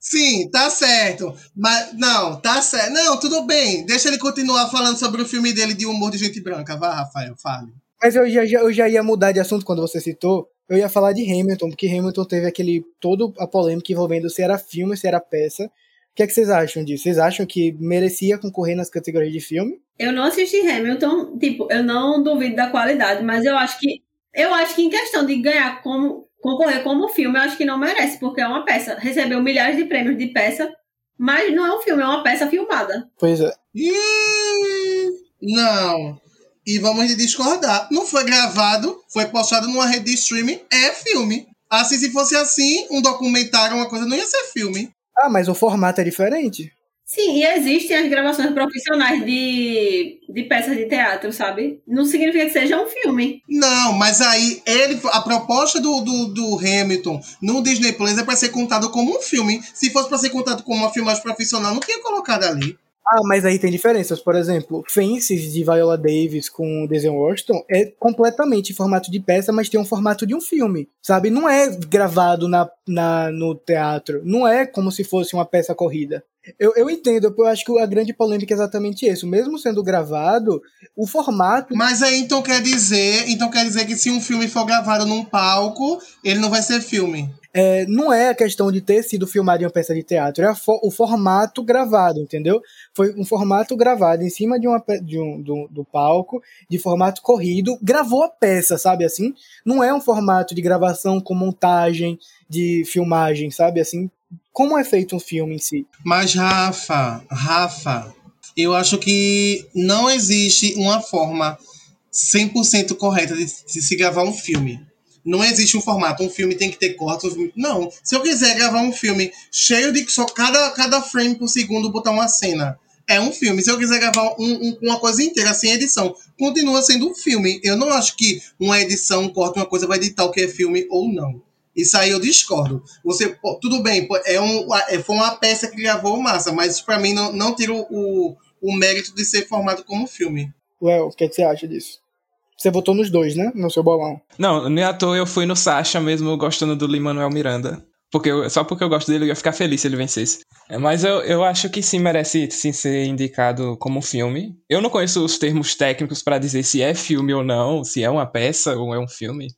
Sim, tá certo. Mas, não, tá certo. Não, tudo bem. Deixa ele continuar falando sobre o filme dele de humor de gente branca. Vá, Rafael, fale. Mas eu já, eu já ia mudar de assunto quando você citou. Eu ia falar de Hamilton, porque Hamilton teve aquele todo a polêmica envolvendo se era filme, se era peça. O que é que vocês acham disso? Vocês acham que merecia concorrer nas categorias de filme? Eu não assisti Hamilton, tipo, eu não duvido da qualidade, mas eu acho que eu acho que em questão de ganhar como concorrer como filme, eu acho que não merece, porque é uma peça. Recebeu milhares de prêmios de peça, mas não é um filme, é uma peça filmada. Pois é. não. E vamos discordar. Não foi gravado, foi postado numa rede de streaming, é filme. Assim, se fosse assim, um documentário, uma coisa, não ia ser filme. Ah, mas o formato é diferente. Sim, e existem as gravações profissionais de, de peças de teatro, sabe? Não significa que seja um filme. Não, mas aí ele, a proposta do, do, do Hamilton no Disney Plus é para ser contado como um filme. Se fosse para ser contado como uma filmagem profissional, não tinha colocado ali. Ah, mas aí tem diferenças. Por exemplo, Fences de Viola Davis com Denzel Washington é completamente em formato de peça, mas tem um formato de um filme, sabe? Não é gravado na, na, no teatro. Não é como se fosse uma peça corrida. Eu, eu entendo, eu acho que a grande polêmica é exatamente isso. Mesmo sendo gravado, o formato. Mas aí então quer dizer, então quer dizer que se um filme for gravado num palco, ele não vai ser filme é, não é a questão de ter sido filmado em uma peça de teatro, é fo o formato gravado, entendeu? Foi um formato gravado em cima de, uma, de um, do, do, palco, de formato corrido, gravou a peça, sabe assim? Não é um formato de gravação com montagem, de filmagem, sabe assim? Como é feito um filme em si? Mas, Rafa, Rafa, eu acho que não existe uma forma 100% correta de, de se gravar um filme não existe um formato, um filme tem que ter cortes. Não. Se eu quiser gravar um filme cheio de só cada, cada frame por segundo botar uma cena, é um filme. Se eu quiser gravar um- um- uma coisa inteira sem edição, continua sendo um filme. Eu não acho que uma edição, um corte, uma coisa vai editar o que é filme ou não. Isso aí eu discordo. Você, tudo bem, é um, é, foi uma peça que gravou massa, mas isso pra mim não, não tira o, o, mérito de ser formado como filme. Well, o que, é que você acha disso? Você votou nos dois, né? No seu bolão. Não, nem à toa eu fui no Sasha mesmo gostando do Lin-Manuel Miranda. Porque eu- só porque eu gosto dele eu ia ficar feliz se ele vencesse. É, Mas eu, eu acho que sim merece sim ser indicado como filme. Eu não conheço os termos técnicos pra dizer se é filme ou não, se é uma peça ou é um filme.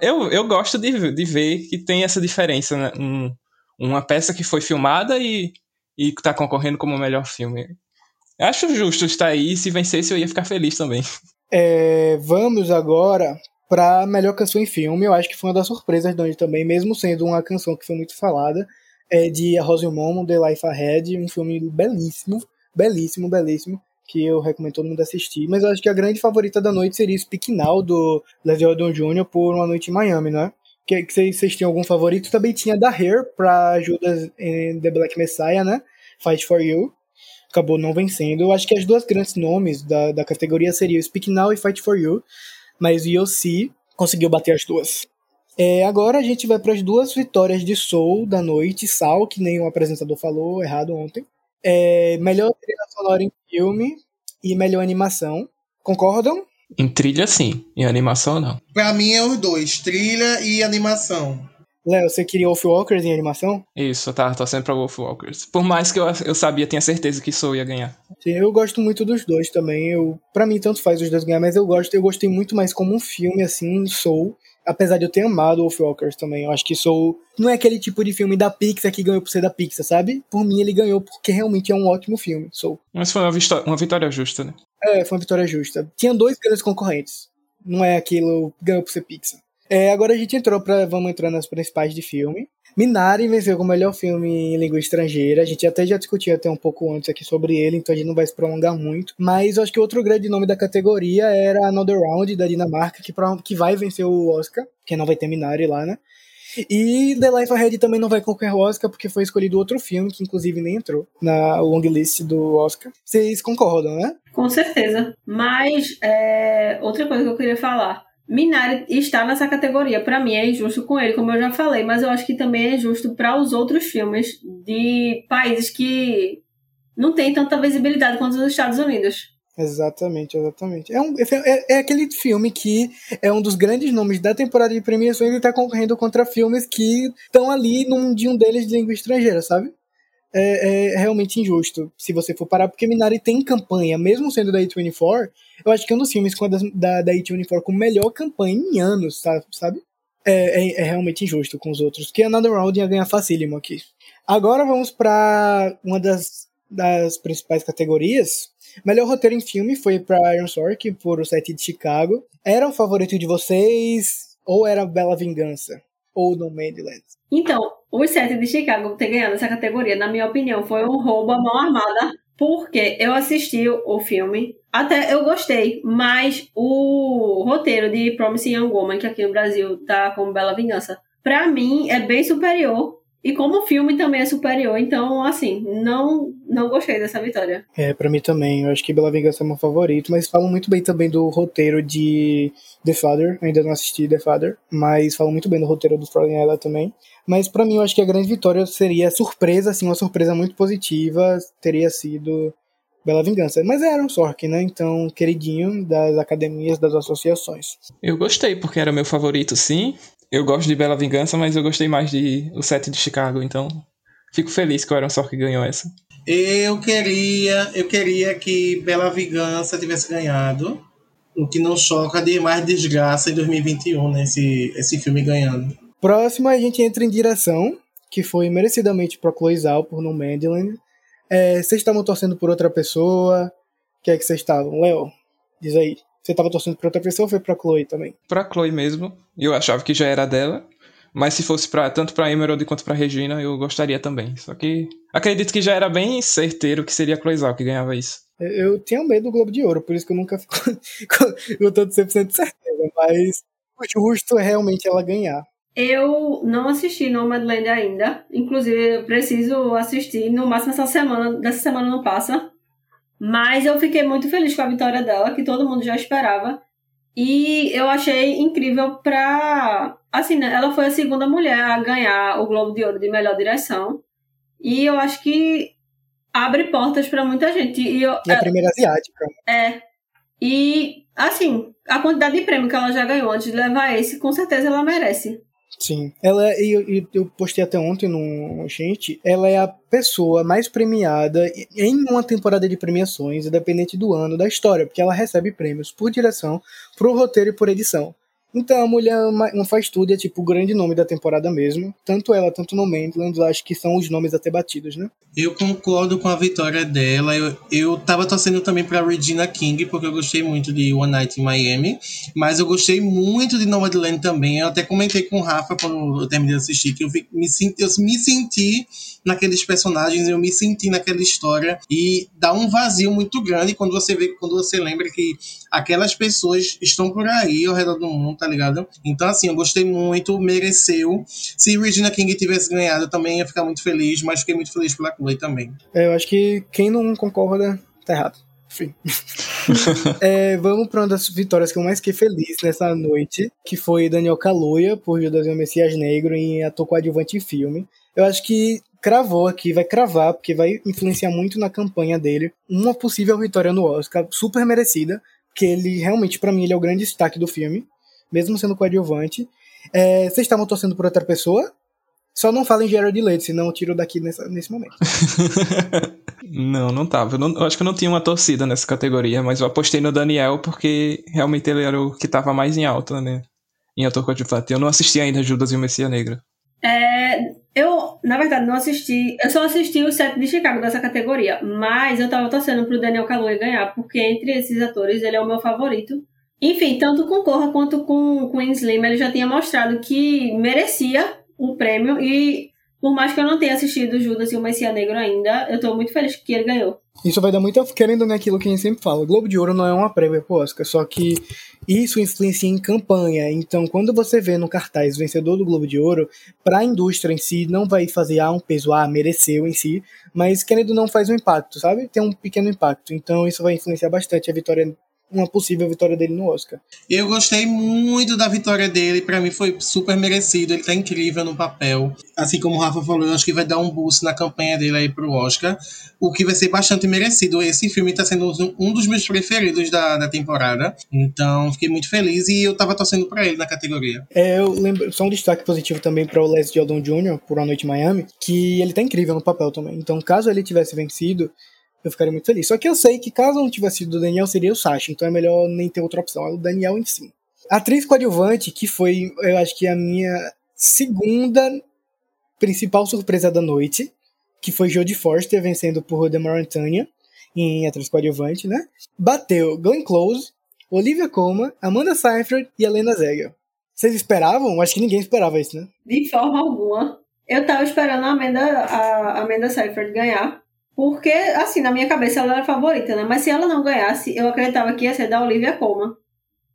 Eu, eu gosto de, de ver que tem essa diferença, né? Um- uma peça que foi filmada e, e tá concorrendo como o melhor filme. Acho justo estar aí, se vencesse eu ia ficar feliz também. É, vamos agora pra melhor canção em filme. Eu acho que foi uma das surpresas da noite também, mesmo sendo uma canção que foi muito falada. É de A Rose o Momo, The Life Ahead, um filme belíssimo, belíssimo, belíssimo, que eu recomendo todo mundo assistir. Mas eu acho que a grande favorita da noite seria Speak Now, do Leslie Odom Jr., por Uma Noite em Miami, não é? Que, que vocês, vocês tinham algum favorito? Também tinha da Hair, pra Judas em The Black Messiah, né? Fight For You acabou não vencendo. Eu acho que as duas grandes nomes da, da categoria seriam Speak Now e Fight For You, mas o Yossi conseguiu bater as duas. É, agora a gente vai para as duas vitórias de Soul da noite, Sal, que nenhum apresentador falou errado ontem. É, melhor trilha sonora em filme e melhor animação. Concordam? Em trilha, sim. Em animação, não. Pra mim é os dois, trilha e animação. Léo, você queria Wolfwalkers em animação? Isso, eu tava torcendo pra Wolfwalkers. Por mais que eu, eu sabia, tinha certeza que Soul ia ganhar. Sim, eu gosto muito dos dois também. Eu, para mim, tanto faz os dois ganhar, mas eu gosto, eu gostei muito mais como um filme, assim, Soul. Apesar de eu ter amado Wolfwalkers também. Eu acho que Soul não é aquele tipo de filme da Pixar que ganhou por ser da Pixar, sabe? Por mim, ele ganhou porque realmente é um ótimo filme, Soul. Mas foi uma, vistó- uma vitória justa, né? É, foi uma vitória justa. Tinha dois grandes concorrentes. Não é aquilo ganhou por ser Pixar. É, agora a gente entrou para vamos entrar nas principais de filme. Minari venceu como melhor filme em língua estrangeira. A gente até já discutiu até um pouco antes aqui sobre ele, então a gente não vai se prolongar muito. Mas eu acho que outro grande nome da categoria era Another Round, da Dinamarca, que, que vai vencer o Oscar, porque não vai ter Minari lá, né? E The Life Ahead também não vai concorrer ao Oscar, porque foi escolhido outro filme, que inclusive nem entrou na long list do Oscar. Vocês concordam, né? Com certeza. Mas, é, outra coisa que eu queria falar. Minari está nessa categoria. Pra mim é injusto com ele, como eu já falei, mas eu acho que também é justo para os outros filmes de países que não têm tanta visibilidade quanto os Estados Unidos. Exatamente, exatamente. É, um, é, é aquele filme que é um dos grandes nomes da temporada de premiações e tá concorrendo contra filmes que estão ali num de um deles de língua estrangeira, sabe? É, é realmente injusto, se você for parar, porque Minari tem campanha, mesmo sendo da A24, eu acho que é um dos filmes com a das- da, da A24 com melhor campanha em anos, sa- sabe? É, é, é realmente injusto com os outros, porque Another Round ia ganhar facílimo aqui. Agora vamos para uma das, das principais categorias, Melhor roteiro em filme foi para Iron Sorkin por O Sete de Chicago. Era o favorito de vocês? Ou era Bela Vingança? Ou Nomadland? Então, os sete de Chicago ter ganhado essa categoria, na minha opinião, foi um roubo à mão armada. Porque eu assisti o filme, até eu gostei, mas o roteiro de Promising Young Woman, que aqui no Brasil tá como Bela Vingança, pra mim é bem superior. E como o filme também é superior, então, assim, não, não gostei dessa vitória. É, pra mim também. Eu acho que Bela Vingança é meu favorito. Mas falam muito bem também do roteiro de The Father. Ainda não assisti The Father. Mas falam muito bem do roteiro do Fallen Ella também. Mas pra mim, eu acho que a grande vitória seria surpresa, assim, uma surpresa muito positiva. Teria sido Bela Vingança. Mas era um Sorkin, né? Então, queridinho das academias, das associações. Eu gostei, porque era meu favorito, sim. Eu gosto de Bela Vingança, mas eu gostei mais de O Sete de Chicago, então fico feliz que o Aaron Sorkin ganhou essa. Eu queria, eu queria que Bela Vingança tivesse ganhado. O que não choca de mais desgraça em 2021, né? Esse, esse filme ganhando. Próximo, a gente entra em direção, que foi merecidamente pro Chloe Zhao, por Nomadland. É, vocês estavam torcendo por outra pessoa? O que é que vocês estavam? Léo, diz aí. Você estava torcendo por outra pessoa ou foi pra Chloe também? Pra Chloe mesmo, eu achava que já era dela. Mas se fosse pra, tanto pra Emerald quanto pra Regina, eu gostaria também. Só que acredito que já era bem certeiro que seria a Chloe Zhao que ganhava isso. Eu, eu tinha medo do Globo de Ouro, por isso que eu nunca fico (laughs) com todo 100% de certeza. Mas justo é realmente ela ganhar. Eu não assisti Nomadland ainda. Inclusive, eu preciso assistir. No máximo essa semana. Dessa semana não passa. Mas eu fiquei muito feliz com a vitória dela, que todo mundo já esperava. E eu achei incrível pra. Assim, né? Ela foi a segunda mulher a ganhar o Globo de Ouro de melhor direção. E eu acho que abre portas para muita gente. E, eu, E a primeira asiática. é. E, assim, a quantidade de prêmio que ela já ganhou antes de levar esse, com certeza ela merece. Sim. Ela, eu, eu postei até ontem no gente, ela é a pessoa mais premiada em uma temporada de premiações, independente do ano da história, porque ela recebe prêmios por direção, por roteiro e por edição. Então a mulher não faz tudo, é tipo o grande nome da temporada mesmo. Tanto ela, tanto no Mandland, eu acho que são os nomes até batidos, né? Eu concordo com a vitória dela. Eu, eu tava torcendo também pra Regina King, porque eu gostei muito de One Night in Miami. Mas eu gostei muito de Nomadland também. Eu até comentei com o Rafa quando eu terminei de assistir, que eu, me, senti, eu me senti naqueles personagens, eu me senti naquela história. E dá um vazio muito grande quando você vê, quando você lembra que aquelas pessoas estão por aí ao redor do mundo, tá ligado? Então, assim, eu gostei muito, mereceu. Se Regina King tivesse ganhado, eu também ia ficar muito feliz, mas fiquei muito feliz pela Chloe também. É, eu acho que quem não concorda tá errado. Enfim. (laughs) É, vamos para uma das vitórias que eu mais fiquei feliz nessa noite, que foi Daniel Kaluuya, por Judas e o Messias Negro, em ator coadjuvante em filme. Eu acho que cravou aqui, vai cravar, porque vai influenciar muito na campanha dele. Uma possível vitória no Oscar, super merecida, porque ele realmente, para mim, ele é o grande destaque do filme, mesmo sendo coadjuvante. É, vocês estavam torcendo por outra pessoa? Só não falem Gerard Leite, senão eu tiro daqui nessa, nesse momento. (laughs) Não, não tava. Eu, não- eu acho que eu não tinha uma torcida nessa categoria, mas eu apostei no Daniel porque realmente ele era o que tava mais em alta, né? Em ator coadjuvante. Eu não assisti ainda Judas e o Messias Negro. É, eu, na verdade, não assisti. Eu só assisti o set de Chicago dessa categoria. Mas eu tava torcendo pro Daniel Kaluuya ganhar, porque entre esses atores ele é o meu favorito. Enfim, tanto com Corra quanto com com Slim, ele já tinha mostrado que merecia o prêmio. E por mais que eu não tenha assistido Judas e o Messias Negro ainda, eu tô muito feliz que ele ganhou. Isso vai dar muito. Querendo naquilo que a gente sempre fala. O Globo de Ouro não é uma prévia pro Oscar, só que isso influencia em campanha. Então, quando você vê no cartaz vencedor do Globo de Ouro, pra indústria em si, não vai fazer ah, um peso, ah, mereceu em si, mas querendo não faz um impacto, sabe? Tem um pequeno impacto. Então, isso vai influenciar bastante a vitória, uma possível vitória dele no Oscar. Eu gostei muito da vitória dele, pra mim foi super merecido, ele tá incrível no papel. Assim como o Rafa falou, eu acho que vai dar um boost na campanha dele aí pro Oscar, o que vai ser bastante merecido. Esse filme tá sendo um dos meus preferidos da, da temporada, então fiquei muito feliz e eu tava torcendo pra ele na categoria. É, eu lembro, só um destaque positivo também para o Les Jordan Jr., por A Noite em Miami, que ele tá incrível no papel também. Então, caso ele tivesse vencido, eu ficaria muito feliz. Só que eu sei que caso não tivesse sido o Daniel, seria o Sasha, então é melhor nem ter outra opção, é o Daniel em si. Atriz coadjuvante, que foi, eu acho que a minha segunda principal surpresa da noite, que foi Jodie Foster vencendo por The Mauritania em atriz coadjuvante, né? Bateu Glenn Close, Olivia Colman, Amanda Seyfried e Helena Zegel. Vocês esperavam? Acho que ninguém esperava isso, né? De forma alguma. Eu tava esperando a Amanda, a Amanda Seyfried ganhar. Porque, assim, na minha cabeça ela era a favorita, né? Mas se ela não ganhasse, eu acreditava que ia ser da Olivia Colman.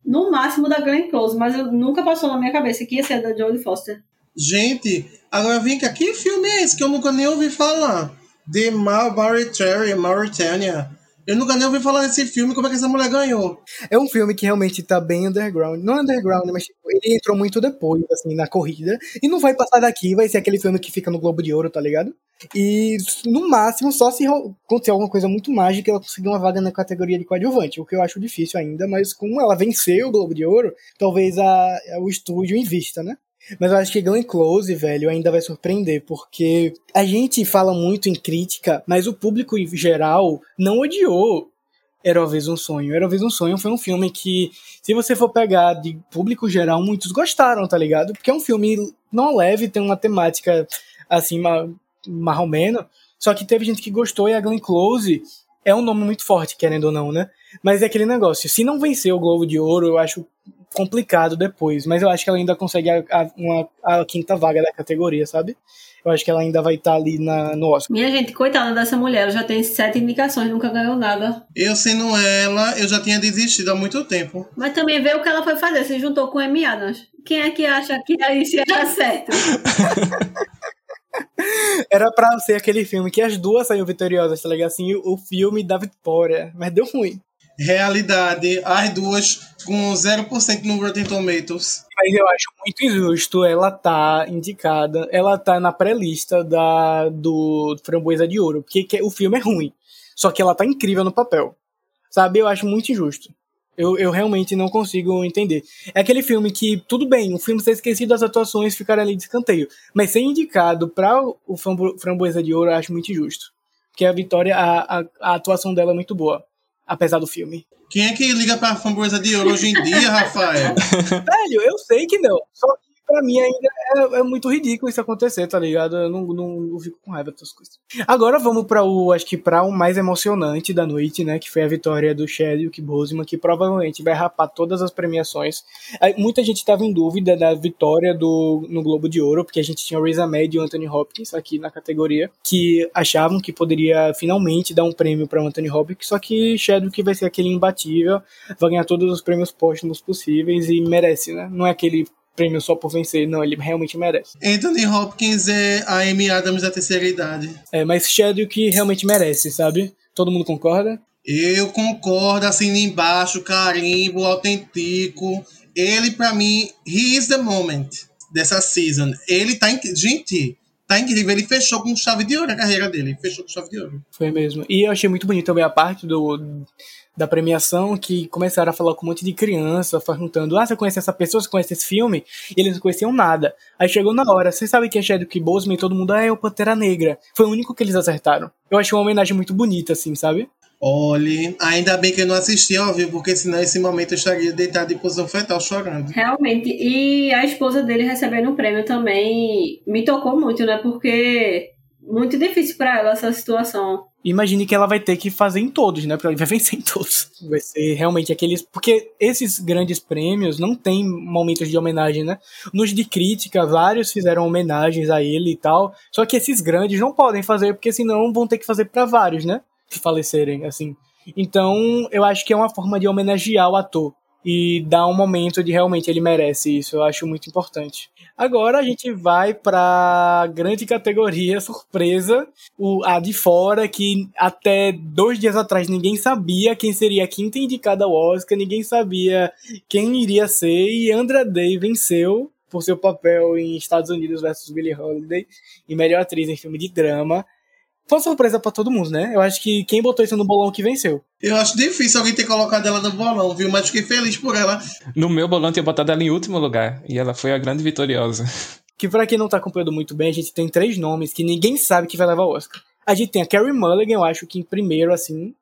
No máximo da Glenn Close, mas eu nunca passou na minha cabeça que ia ser da Jodie Foster. Gente, agora vem cá, que filme é esse que eu nunca nem ouvi falar? The Mauritania, Mauritania. Eu nunca nem ouvi falar desse filme, como é que essa mulher ganhou? É um filme que realmente tá bem underground. Não underground, mas tipo, ele entrou muito depois, assim, na corrida. E não vai passar daqui, vai ser aquele filme que fica no Globo de Ouro, tá ligado? E no máximo, só se acontecer alguma coisa muito mágica, ela conseguir uma vaga na categoria de coadjuvante, o que eu acho difícil ainda, mas como ela venceu o Globo de Ouro, talvez a, o estúdio invista, né? Mas eu acho que Glenn Close, velho, ainda vai surpreender, porque a gente fala muito em crítica, mas o público em geral não odiou Era uma vez um sonho. Era uma vez um sonho foi um filme que, se você for pegar de público geral, muitos gostaram, tá ligado? Porque é um filme não leve, tem uma temática assim, ma- marromeno, só que teve gente que gostou e a Glenn Close é um nome muito forte, querendo ou não, né? Mas é aquele negócio, se não vencer o Globo de Ouro, eu acho complicado depois, mas eu acho que ela ainda consegue a, a- uma, a quinta vaga da categoria, sabe? Eu acho que ela ainda vai estar ali na, no Oscar. Minha gente, coitada dessa mulher, ela já tem sete indicações, nunca ganhou nada. Eu sendo ela, eu já tinha desistido há muito tempo. Mas também vê o que ela foi fazer, se juntou com Amy Adams. Quem é que acha que aí ia dar certo? (laughs) (laughs) Era pra ser aquele filme que as duas saíram vitoriosas, tá ligado? Assim, o, filme da vitória, mas deu ruim. Realidade, as duas com 0% no Rotten Tomatoes. Mas eu acho muito injusto ela tá indicada, ela tá na pré-lista da, do Framboesa de Ouro, porque que- o filme é ruim. Só que ela tá incrível no papel. Sabe? Eu acho muito injusto. Eu, eu realmente não consigo entender. É aquele filme que, tudo bem, o filme ser esquecido das atuações ficar ali de escanteio. Mas ser indicado pra o Frambo- Framboesa de Ouro eu acho muito injusto. Porque a Vitória, a, a, a atuação dela é muito boa. Apesar do filme. Quem é que liga pra Framboesa de Ouro hoje em dia, Rafael? (laughs) Velho, eu sei que não. Só pra mim ainda é, é muito ridículo isso acontecer, tá ligado? Eu não, não, não fico com raiva dessas coisas. Agora vamos pra o, acho que pra o mais emocionante da noite, né? Que foi a vitória do Chadwick Boseman, que provavelmente vai rapar todas as premiações. Aí, Muita gente tava em dúvida da vitória do, no Globo de Ouro, porque a gente tinha o Riz Ahmed e o Anthony Hopkins aqui na categoria, que achavam que poderia finalmente dar um prêmio pra Anthony Hopkins, só que Chadwick vai ser aquele imbatível, vai ganhar todos os prêmios póstumos possíveis e merece, né? Não é aquele prêmio só por vencer, não, ele realmente merece. Anthony Hopkins é a Amy Adams da terceira idade. É, mas Chadwick realmente merece, sabe? Todo mundo concorda? Eu concordo, assino embaixo, carimbo, autentico. Ele, pra mim, he is the moment dessa season. Ele tá, gente, tá incrível. Ele fechou com chave de ouro a carreira dele. Fechou com chave de ouro. Foi mesmo. E eu achei muito bonito também a parte do, da premiação que começaram a falar com um monte de criança, perguntando: Ah, você conhece essa pessoa? Você conhece esse filme? E eles não conheciam nada. Aí chegou na hora, você sabe quem é Chadwick Boseman? E todo mundo, ah, é o Pantera Negra. Foi o único que eles acertaram. Eu achei uma homenagem muito bonita, assim, sabe? Olhe, ainda bem que eu não assisti ao vivo, porque senão esse momento eu estaria deitado em posição fetal chorando. Realmente. E a esposa dele recebendo o prêmio também me tocou muito, né? Porque muito difícil pra ela essa situação. Imagine que ela vai ter que fazer em todos, né? Porque ela vai vencer em todos. Vai ser realmente aqueles. Porque esses grandes prêmios não tem momentos de homenagem, né? Nos de crítica, vários fizeram homenagens a ele e tal. Só que esses grandes não podem fazer, porque senão vão ter que fazer pra vários, né? Falecerem, assim. Então, eu acho que é uma forma de homenagear o ator. E dar um momento de realmente ele merece isso. Eu acho muito importante. Agora a gente vai pra grande categoria (laughs) surpresa o, a de fora, que até dois dias atrás ninguém sabia quem seria a quinta indicada ao Oscar, ninguém sabia quem iria ser, e Andra Day venceu por seu papel em Estados Unidos versus Billie Holiday, e melhor atriz em filme de drama. Foi uma surpresa pra todo mundo, né? Eu acho que quem botou isso no bolão que venceu. Eu acho difícil alguém ter colocado ela no bolão, viu? Mas fiquei feliz por ela. No meu bolão eu tinha botado ela em último lugar. E ela foi a grande vitoriosa. Que pra quem não tá acompanhando muito bem, a gente tem três nomes que ninguém sabe que vai levar o Oscar. A gente tem a Carrie Mulligan, eu acho que em primeiro, assim.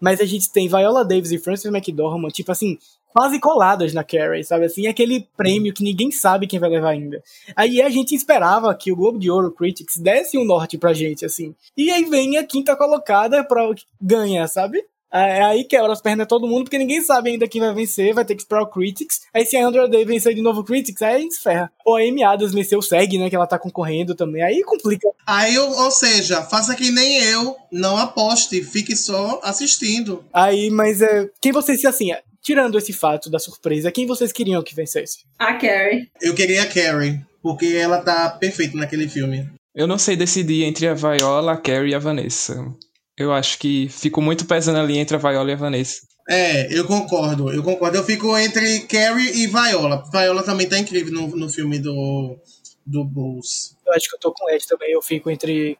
Mas a gente tem Viola Davis e Frances McDormand, tipo assim, quase coladas na Carrie, sabe assim? Aquele prêmio que ninguém sabe quem vai levar ainda. Aí a gente esperava que o Globo de Ouro Critics desse um norte pra gente, assim. E aí vem a quinta colocada pra ganhar, sabe? É aí quebra as pernas todo mundo, porque ninguém sabe ainda quem vai vencer, vai ter que esperar o Critics. Aí se a Andra Day vencer de novo o Critics, aí se ferra. Ou a Amy Adams vencer o SEG, né, que ela tá concorrendo também, aí complica. Aí, ou ou seja, faça que nem eu, não aposte, fique só assistindo. Aí, mas é, quem vocês, assim, tirando esse fato da surpresa, quem vocês queriam que vencesse? A Carrie. Eu queria a Carrie, porque ela tá perfeita naquele filme. Eu não sei decidir entre a Viola, a Carrie e a Vanessa. Eu acho que fico muito pesando ali entre a Viola e a Vanessa. É, eu concordo, eu concordo. Eu fico entre Carrie e Viola. Viola também tá incrível no, no filme do, do Bulls. Eu acho que eu tô com Ed também, eu fico entre...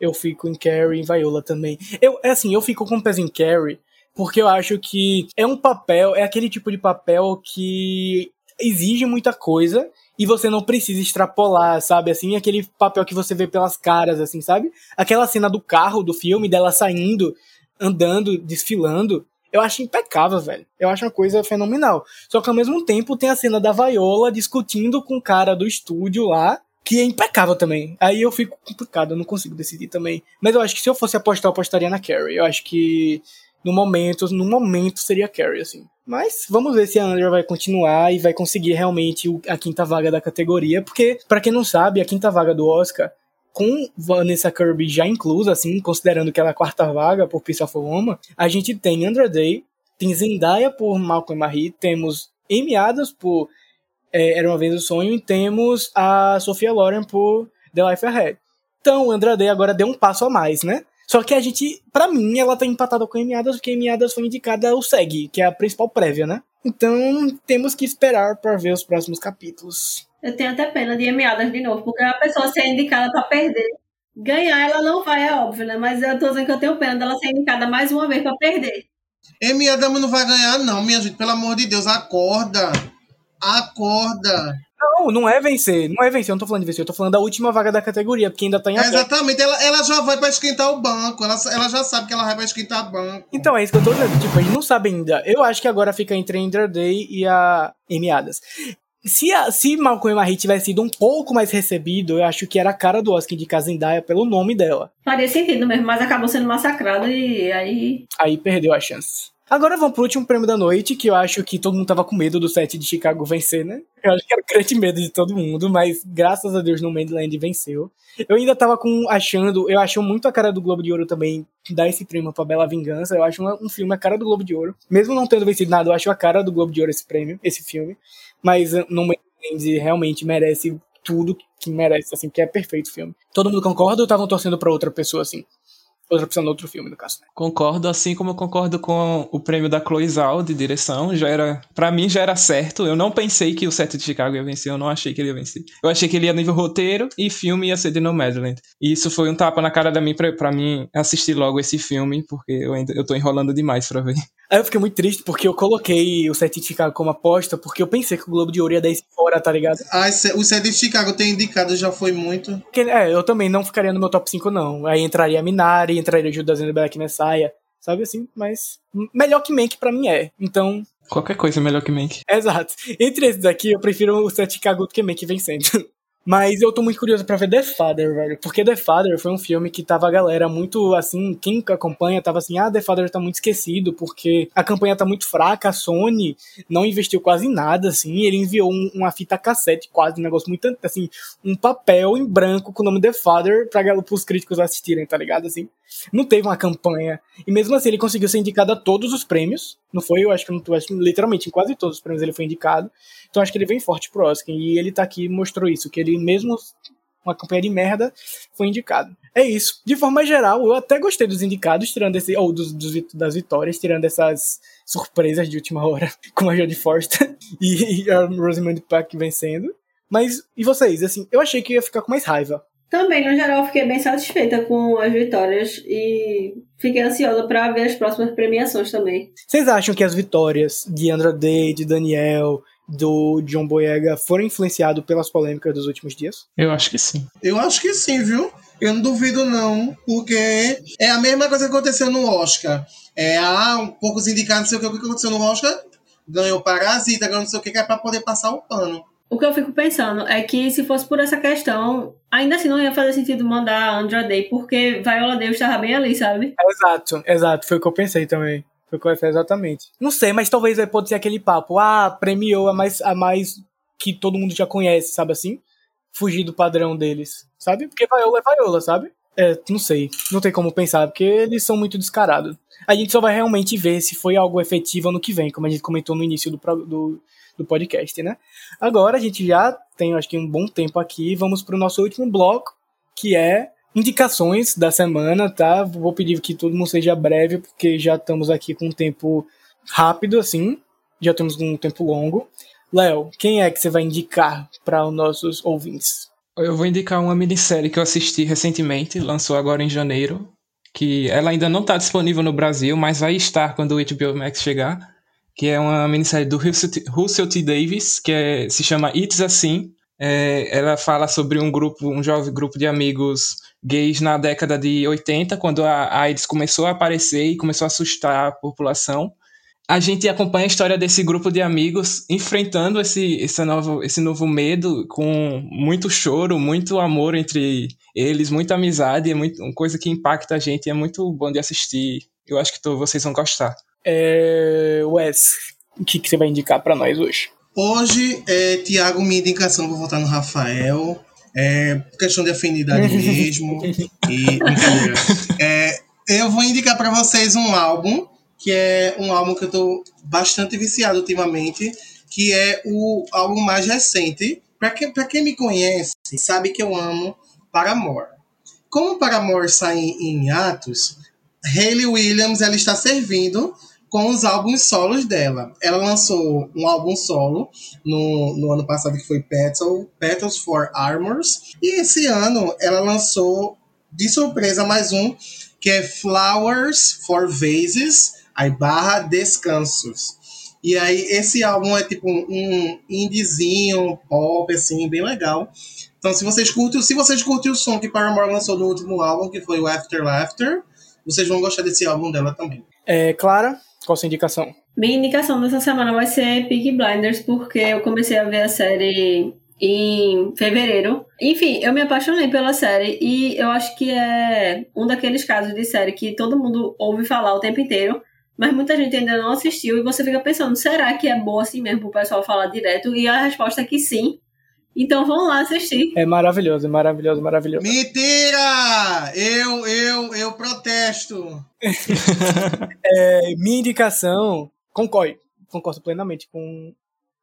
Eu fico em Carrie e Viola também. Eu, é assim, eu fico com o peso em Carrie, porque eu acho que é um papel, é aquele tipo de papel que exige muita coisa e você não precisa extrapolar, sabe? Assim, aquele papel que você vê pelas caras, assim, sabe? Aquela cena do carro do filme, dela saindo, andando, desfilando. Eu acho impecável, velho. Eu acho uma coisa fenomenal. Só que ao mesmo tempo tem a cena da Viola discutindo com o cara do estúdio lá, que é impecável também. Aí eu fico complicado, eu não consigo decidir também. Mas eu acho que se eu fosse apostar, eu apostaria na Carrie. Eu acho que no momento, no momento seria Carrie, assim. Mas vamos ver se a Andrea vai continuar e vai conseguir realmente a quinta vaga da categoria, porque, pra quem não sabe, a quinta vaga do Oscar com Vanessa Kirby já inclusa, assim, considerando que ela é a quarta vaga por Piece of a Woman, a gente tem Andra Day, tem Zendaya por Malcolm Marie, temos Amy Adams por é, Era Uma Vez o Sonho e temos a Sofia Loren por The Life Ahead. Então, Andra Day agora deu um passo a mais, né? Só que a gente, pra mim, ela tá empatada com Adams, porque Adams foi indicada ao SEG, que é a principal prévia, né? Então, temos que esperar para ver os próximos capítulos. Eu tenho até pena de Amy Adams de novo, porque a pessoa ser indicada pra perder. Ganhar ela não vai, é óbvio, né? Mas eu tô dizendo que eu tenho pena dela ser indicada mais uma vez pra perder. Amy Adams não vai ganhar, não, minha gente. Pelo amor de Deus, acorda. Acorda. Não, não é vencer, não é vencer, eu não tô falando de vencer, eu tô falando da última vaga da categoria, porque ainda tá em É, exatamente, ela, ela já vai pra esquentar o banco. Ela, ela já sabe que ela vai pra esquentar o banco. Então, é isso que eu tô dizendo. Tipo, a gente não sabe ainda. Eu acho que agora fica entre a Andra Day e a Amy Adams. Se, a, se Malcolm e Marie tivesse sido um pouco mais recebido, eu acho que era a cara do Oscar de Zendaya pelo nome dela. Faria sentido mesmo, mas acabou sendo massacrado e aí. Aí perdeu a chance. Agora vamos pro último prêmio da noite, que eu acho que todo mundo tava com medo do set de Chicago vencer, né? Eu acho que era o grande medo de todo mundo, mas graças a Deus no Mainland venceu. Eu ainda tava com, achando, eu acho muito a cara do Globo de Ouro também dar esse prêmio pra Bela Vingança. Eu acho um, um filme a cara do Globo de Ouro. Mesmo não tendo vencido nada, eu acho a cara do Globo de Ouro esse prêmio, esse filme. Mas uh, no Mainland realmente merece tudo que merece, assim, que é perfeito o filme. Todo mundo concorda ou estavam torcendo pra outra pessoa, assim? Outra no outro filme, no caso, né? Concordo, assim como eu concordo com o prêmio da Chloe Zhao de direção, já era, para mim já era certo. Eu não pensei que o set de Chicago ia vencer, eu não achei que ele ia vencer. Eu achei que ele ia nível roteiro e filme ia ser de Nomadland. E isso foi um tapa na cara da mim pra, pra mim assistir logo esse filme, porque eu ainda eu tô enrolando demais pra ver. (laughs) Aí eu fiquei muito triste porque eu coloquei o set de Chicago como aposta, porque eu pensei que o Globo de Ouro ia dar esse fora, tá ligado? Ah, o set de Chicago ter indicado já foi muito. Porque, é, eu também não ficaria no meu top 5, não. Aí entraria a Minari, entraria Judas and Black Messiah, sabe assim? Mas melhor que Mank pra mim é. Então, Qualquer coisa é melhor que Mank. (laughs) exato. Entre esses aqui, eu prefiro o set de Chicago do que Mank vencendo. (laughs) Mas eu tô muito curioso pra ver The Father, velho. Porque The Father foi um filme que tava a galera muito assim. Quem acompanha tava assim: ah, The Father tá muito esquecido porque a campanha tá muito fraca. A Sony não investiu quase nada, assim. Ele enviou um- uma fita cassete, quase, um negócio muito assim. Um papel em branco com o nome The Father pra pros críticos assistirem, tá ligado? Assim. Não teve uma campanha. E mesmo assim, ele conseguiu ser indicado a todos os prêmios. Não foi, eu acho que não acho literalmente em quase todos os prêmios ele foi indicado. Então acho que ele vem forte pro Oscar. E ele tá aqui mostrou isso, que ele mesmo uma campanha de merda foi indicado. É isso. De forma geral, eu até gostei dos indicados, tirando esse. Ou dos, dos das vitórias, tirando essas surpresas de última hora, (laughs) com a Jodie Foster e (laughs) a Rosamund Pike vencendo. Mas, e vocês? Assim, eu achei que ia ficar com mais raiva. Também, no geral, fiquei bem satisfeita com as vitórias e fiquei ansiosa pra ver as próximas premiações também. Vocês acham que as vitórias de Andra Day, de Daniel, do John Boyega foram influenciadas pelas polêmicas dos últimos dias? Eu acho que sim. Eu acho que sim, viu? Eu não duvido, não, porque é a mesma coisa que aconteceu no Oscar. É, ah, um poucos indicados, não sei o que, o que aconteceu no Oscar. Ganhou Parasita, ganhou não sei o que, que é pra poder passar o pano. O que eu fico pensando é que se fosse por essa questão, ainda assim não ia fazer sentido mandar a Andra Day, porque Viola Davis estava bem ali, sabe? Exato, exato. Foi o que eu pensei também. Foi o eu pensei exatamente. Não sei, mas talvez aí pode ser aquele papo. Ah, premiou a mais, a mais que todo mundo já conhece, sabe assim? Fugir do padrão deles, sabe? Porque Viola é Viola, sabe? É, não sei. Não tem como pensar, porque eles são muito descarados. A gente só vai realmente ver se foi algo efetivo ano que vem, como a gente comentou no início do, do, do podcast, né? Agora a gente já tem, acho que, um bom tempo aqui. Vamos pro nosso último bloco, que é indicações da semana, tá? Vou pedir que todo mundo seja breve, porque já estamos aqui com um tempo rápido, assim. Já temos um tempo longo. Léo, quem é que você vai indicar para os nossos ouvintes? Eu vou indicar uma minissérie que eu assisti recentemente, lançou agora em janeiro, que ela ainda não está disponível no Brasil, mas vai estar quando o HBO Max chegar, que é uma minissérie do Russell T. Davis, que é- se chama It's Assim. É, ela fala sobre um grupo, um jovem grupo de amigos gays na década de 80, quando a AIDS começou a aparecer e começou a assustar a população. A gente acompanha a história desse grupo de amigos enfrentando esse, esse, novo, esse novo medo com muito choro, muito amor entre eles, muita amizade, é muito, uma coisa que impacta a gente, é muito bom de assistir. Eu acho que tô- vocês vão gostar. É... Wes, o que, que você vai indicar para nós hoje? Hoje, é, Tiago, minha indicação, vou votar no Rafael. É questão de afinidade (laughs) mesmo. e brincadeira. É, eu vou indicar para vocês um álbum, que é um álbum que eu tô bastante viciado ultimamente, que é o álbum mais recente. Para quem, pra quem me conhece, sabe que eu amo Paramore. Como Paramore sai em, em atos, Hayley Williams ela está servindo com os álbuns solos dela. Ela lançou um álbum solo no, no ano passado que foi Petal, Petals for Armors. E esse ano ela lançou de surpresa mais um que é Flowers for Vases, aí barra Descansos. E aí esse álbum é tipo um indiezinho, pop, assim, bem legal. Então se vocês curtem, se vocês curtem o som que Paramore lançou no último álbum, que foi o After Laughter, vocês vão gostar desse álbum dela também. É, Clara, qual a sua indicação? Minha indicação dessa semana vai ser Peaky Blinders, porque eu comecei a ver a série em fevereiro. Enfim, eu me apaixonei pela série e eu acho que é um daqueles casos de série que todo mundo ouve falar o tempo inteiro, mas muita gente ainda não assistiu e você fica pensando, será que é boa assim mesmo pro pessoal falar direto? E a resposta é que sim. Então vamos lá assistir. É maravilhoso, é maravilhoso, maravilhoso. Mentira! Eu, eu, eu protesto. (laughs) é, minha indicação, concordo, concordo plenamente com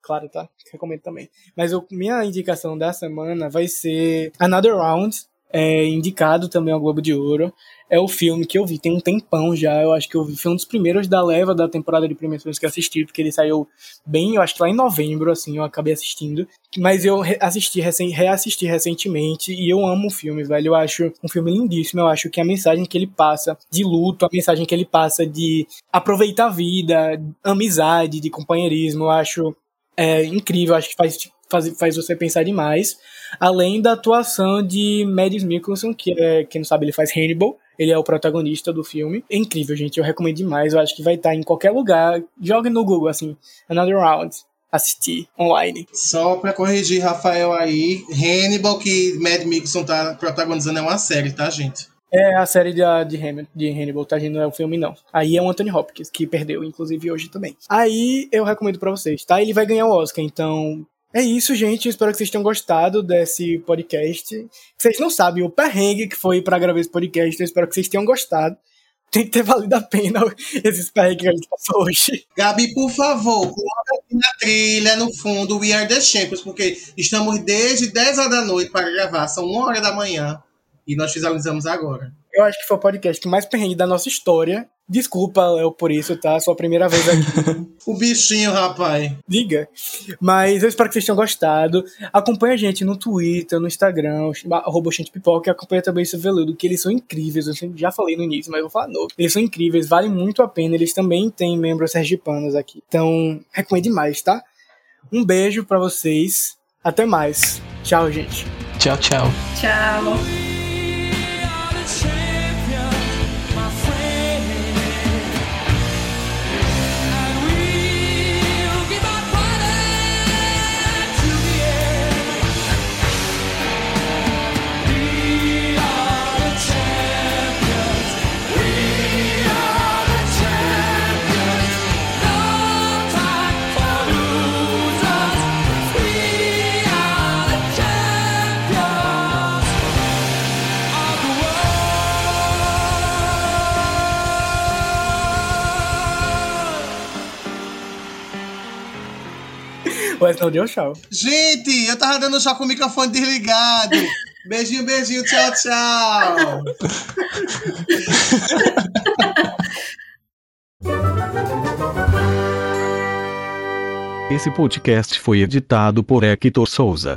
claro, tá? Recomendo também. Mas eu, minha indicação da semana vai ser Another Round, é indicado também ao Globo de Ouro. É o filme que eu vi tem um tempão já. Eu acho que eu vi, foi um dos primeiros da leva da temporada de premiações que eu assisti, porque ele saiu bem, eu acho que lá em novembro, assim, eu acabei assistindo. Mas eu assisti, reassisti recentemente e eu amo o filme, velho. Eu acho um filme lindíssimo. Eu acho que a mensagem que ele passa de luto, a mensagem que ele passa de aproveitar a vida, amizade, de companheirismo, eu acho é incrível. Acho que faz faz, faz você pensar demais. Além da atuação de Mads Mikkelsen, que é, quem não sabe, ele faz Hannibal. Ele é o protagonista do filme. É incrível, gente. Eu recomendo demais. Eu acho que vai estar em qualquer lugar. Jogue no Google, assim, Another Round. Assistir online. Só pra corrigir, Rafael aí, Hannibal, que Mad Mikkelsen tá protagonizando, é uma série, tá, gente? É a série de, de, de Hannibal, tá? Não é o filme, não. Aí é o Anthony Hopkins, que perdeu, inclusive, hoje também. Aí eu recomendo para vocês, tá? Ele vai ganhar o Oscar, então é isso, gente. Espero que vocês tenham gostado desse podcast. Vocês não sabem o perrengue que foi para gravar esse podcast. Eu espero que vocês tenham gostado. Tem que ter valido a pena (laughs) esses perrengues que a gente passou hoje. Gabi, por favor, coloca aqui na trilha, no fundo, We Are The Champions, porque estamos desde 10 horas da noite para gravar. São 1 hora da manhã e nós finalizamos agora. Eu acho que foi o podcast que mais perrengue da nossa história. Desculpa, Léo, por isso, tá? Sua primeira vez aqui. (laughs) o bichinho, rapaz. Diga. Mas eu espero que vocês tenham gostado. Acompanhe a gente no Twitter, no Instagram, arroba Pipoca, e acompanha também esse veludo, que eles são incríveis. Eu já falei no início, mas vou falar novo. Eles são incríveis, valem muito a pena. Eles também têm membros sergipanos aqui. Então, recomendo demais, tá? Um beijo para vocês. Até mais. Tchau, gente. Tchau, tchau. Tchau. Mas não deu tchau. Gente, eu tava dando tchau com o microfone desligado. (laughs) Beijinho, beijinho, tchau, tchau. Esse podcast foi editado por Hector Souza.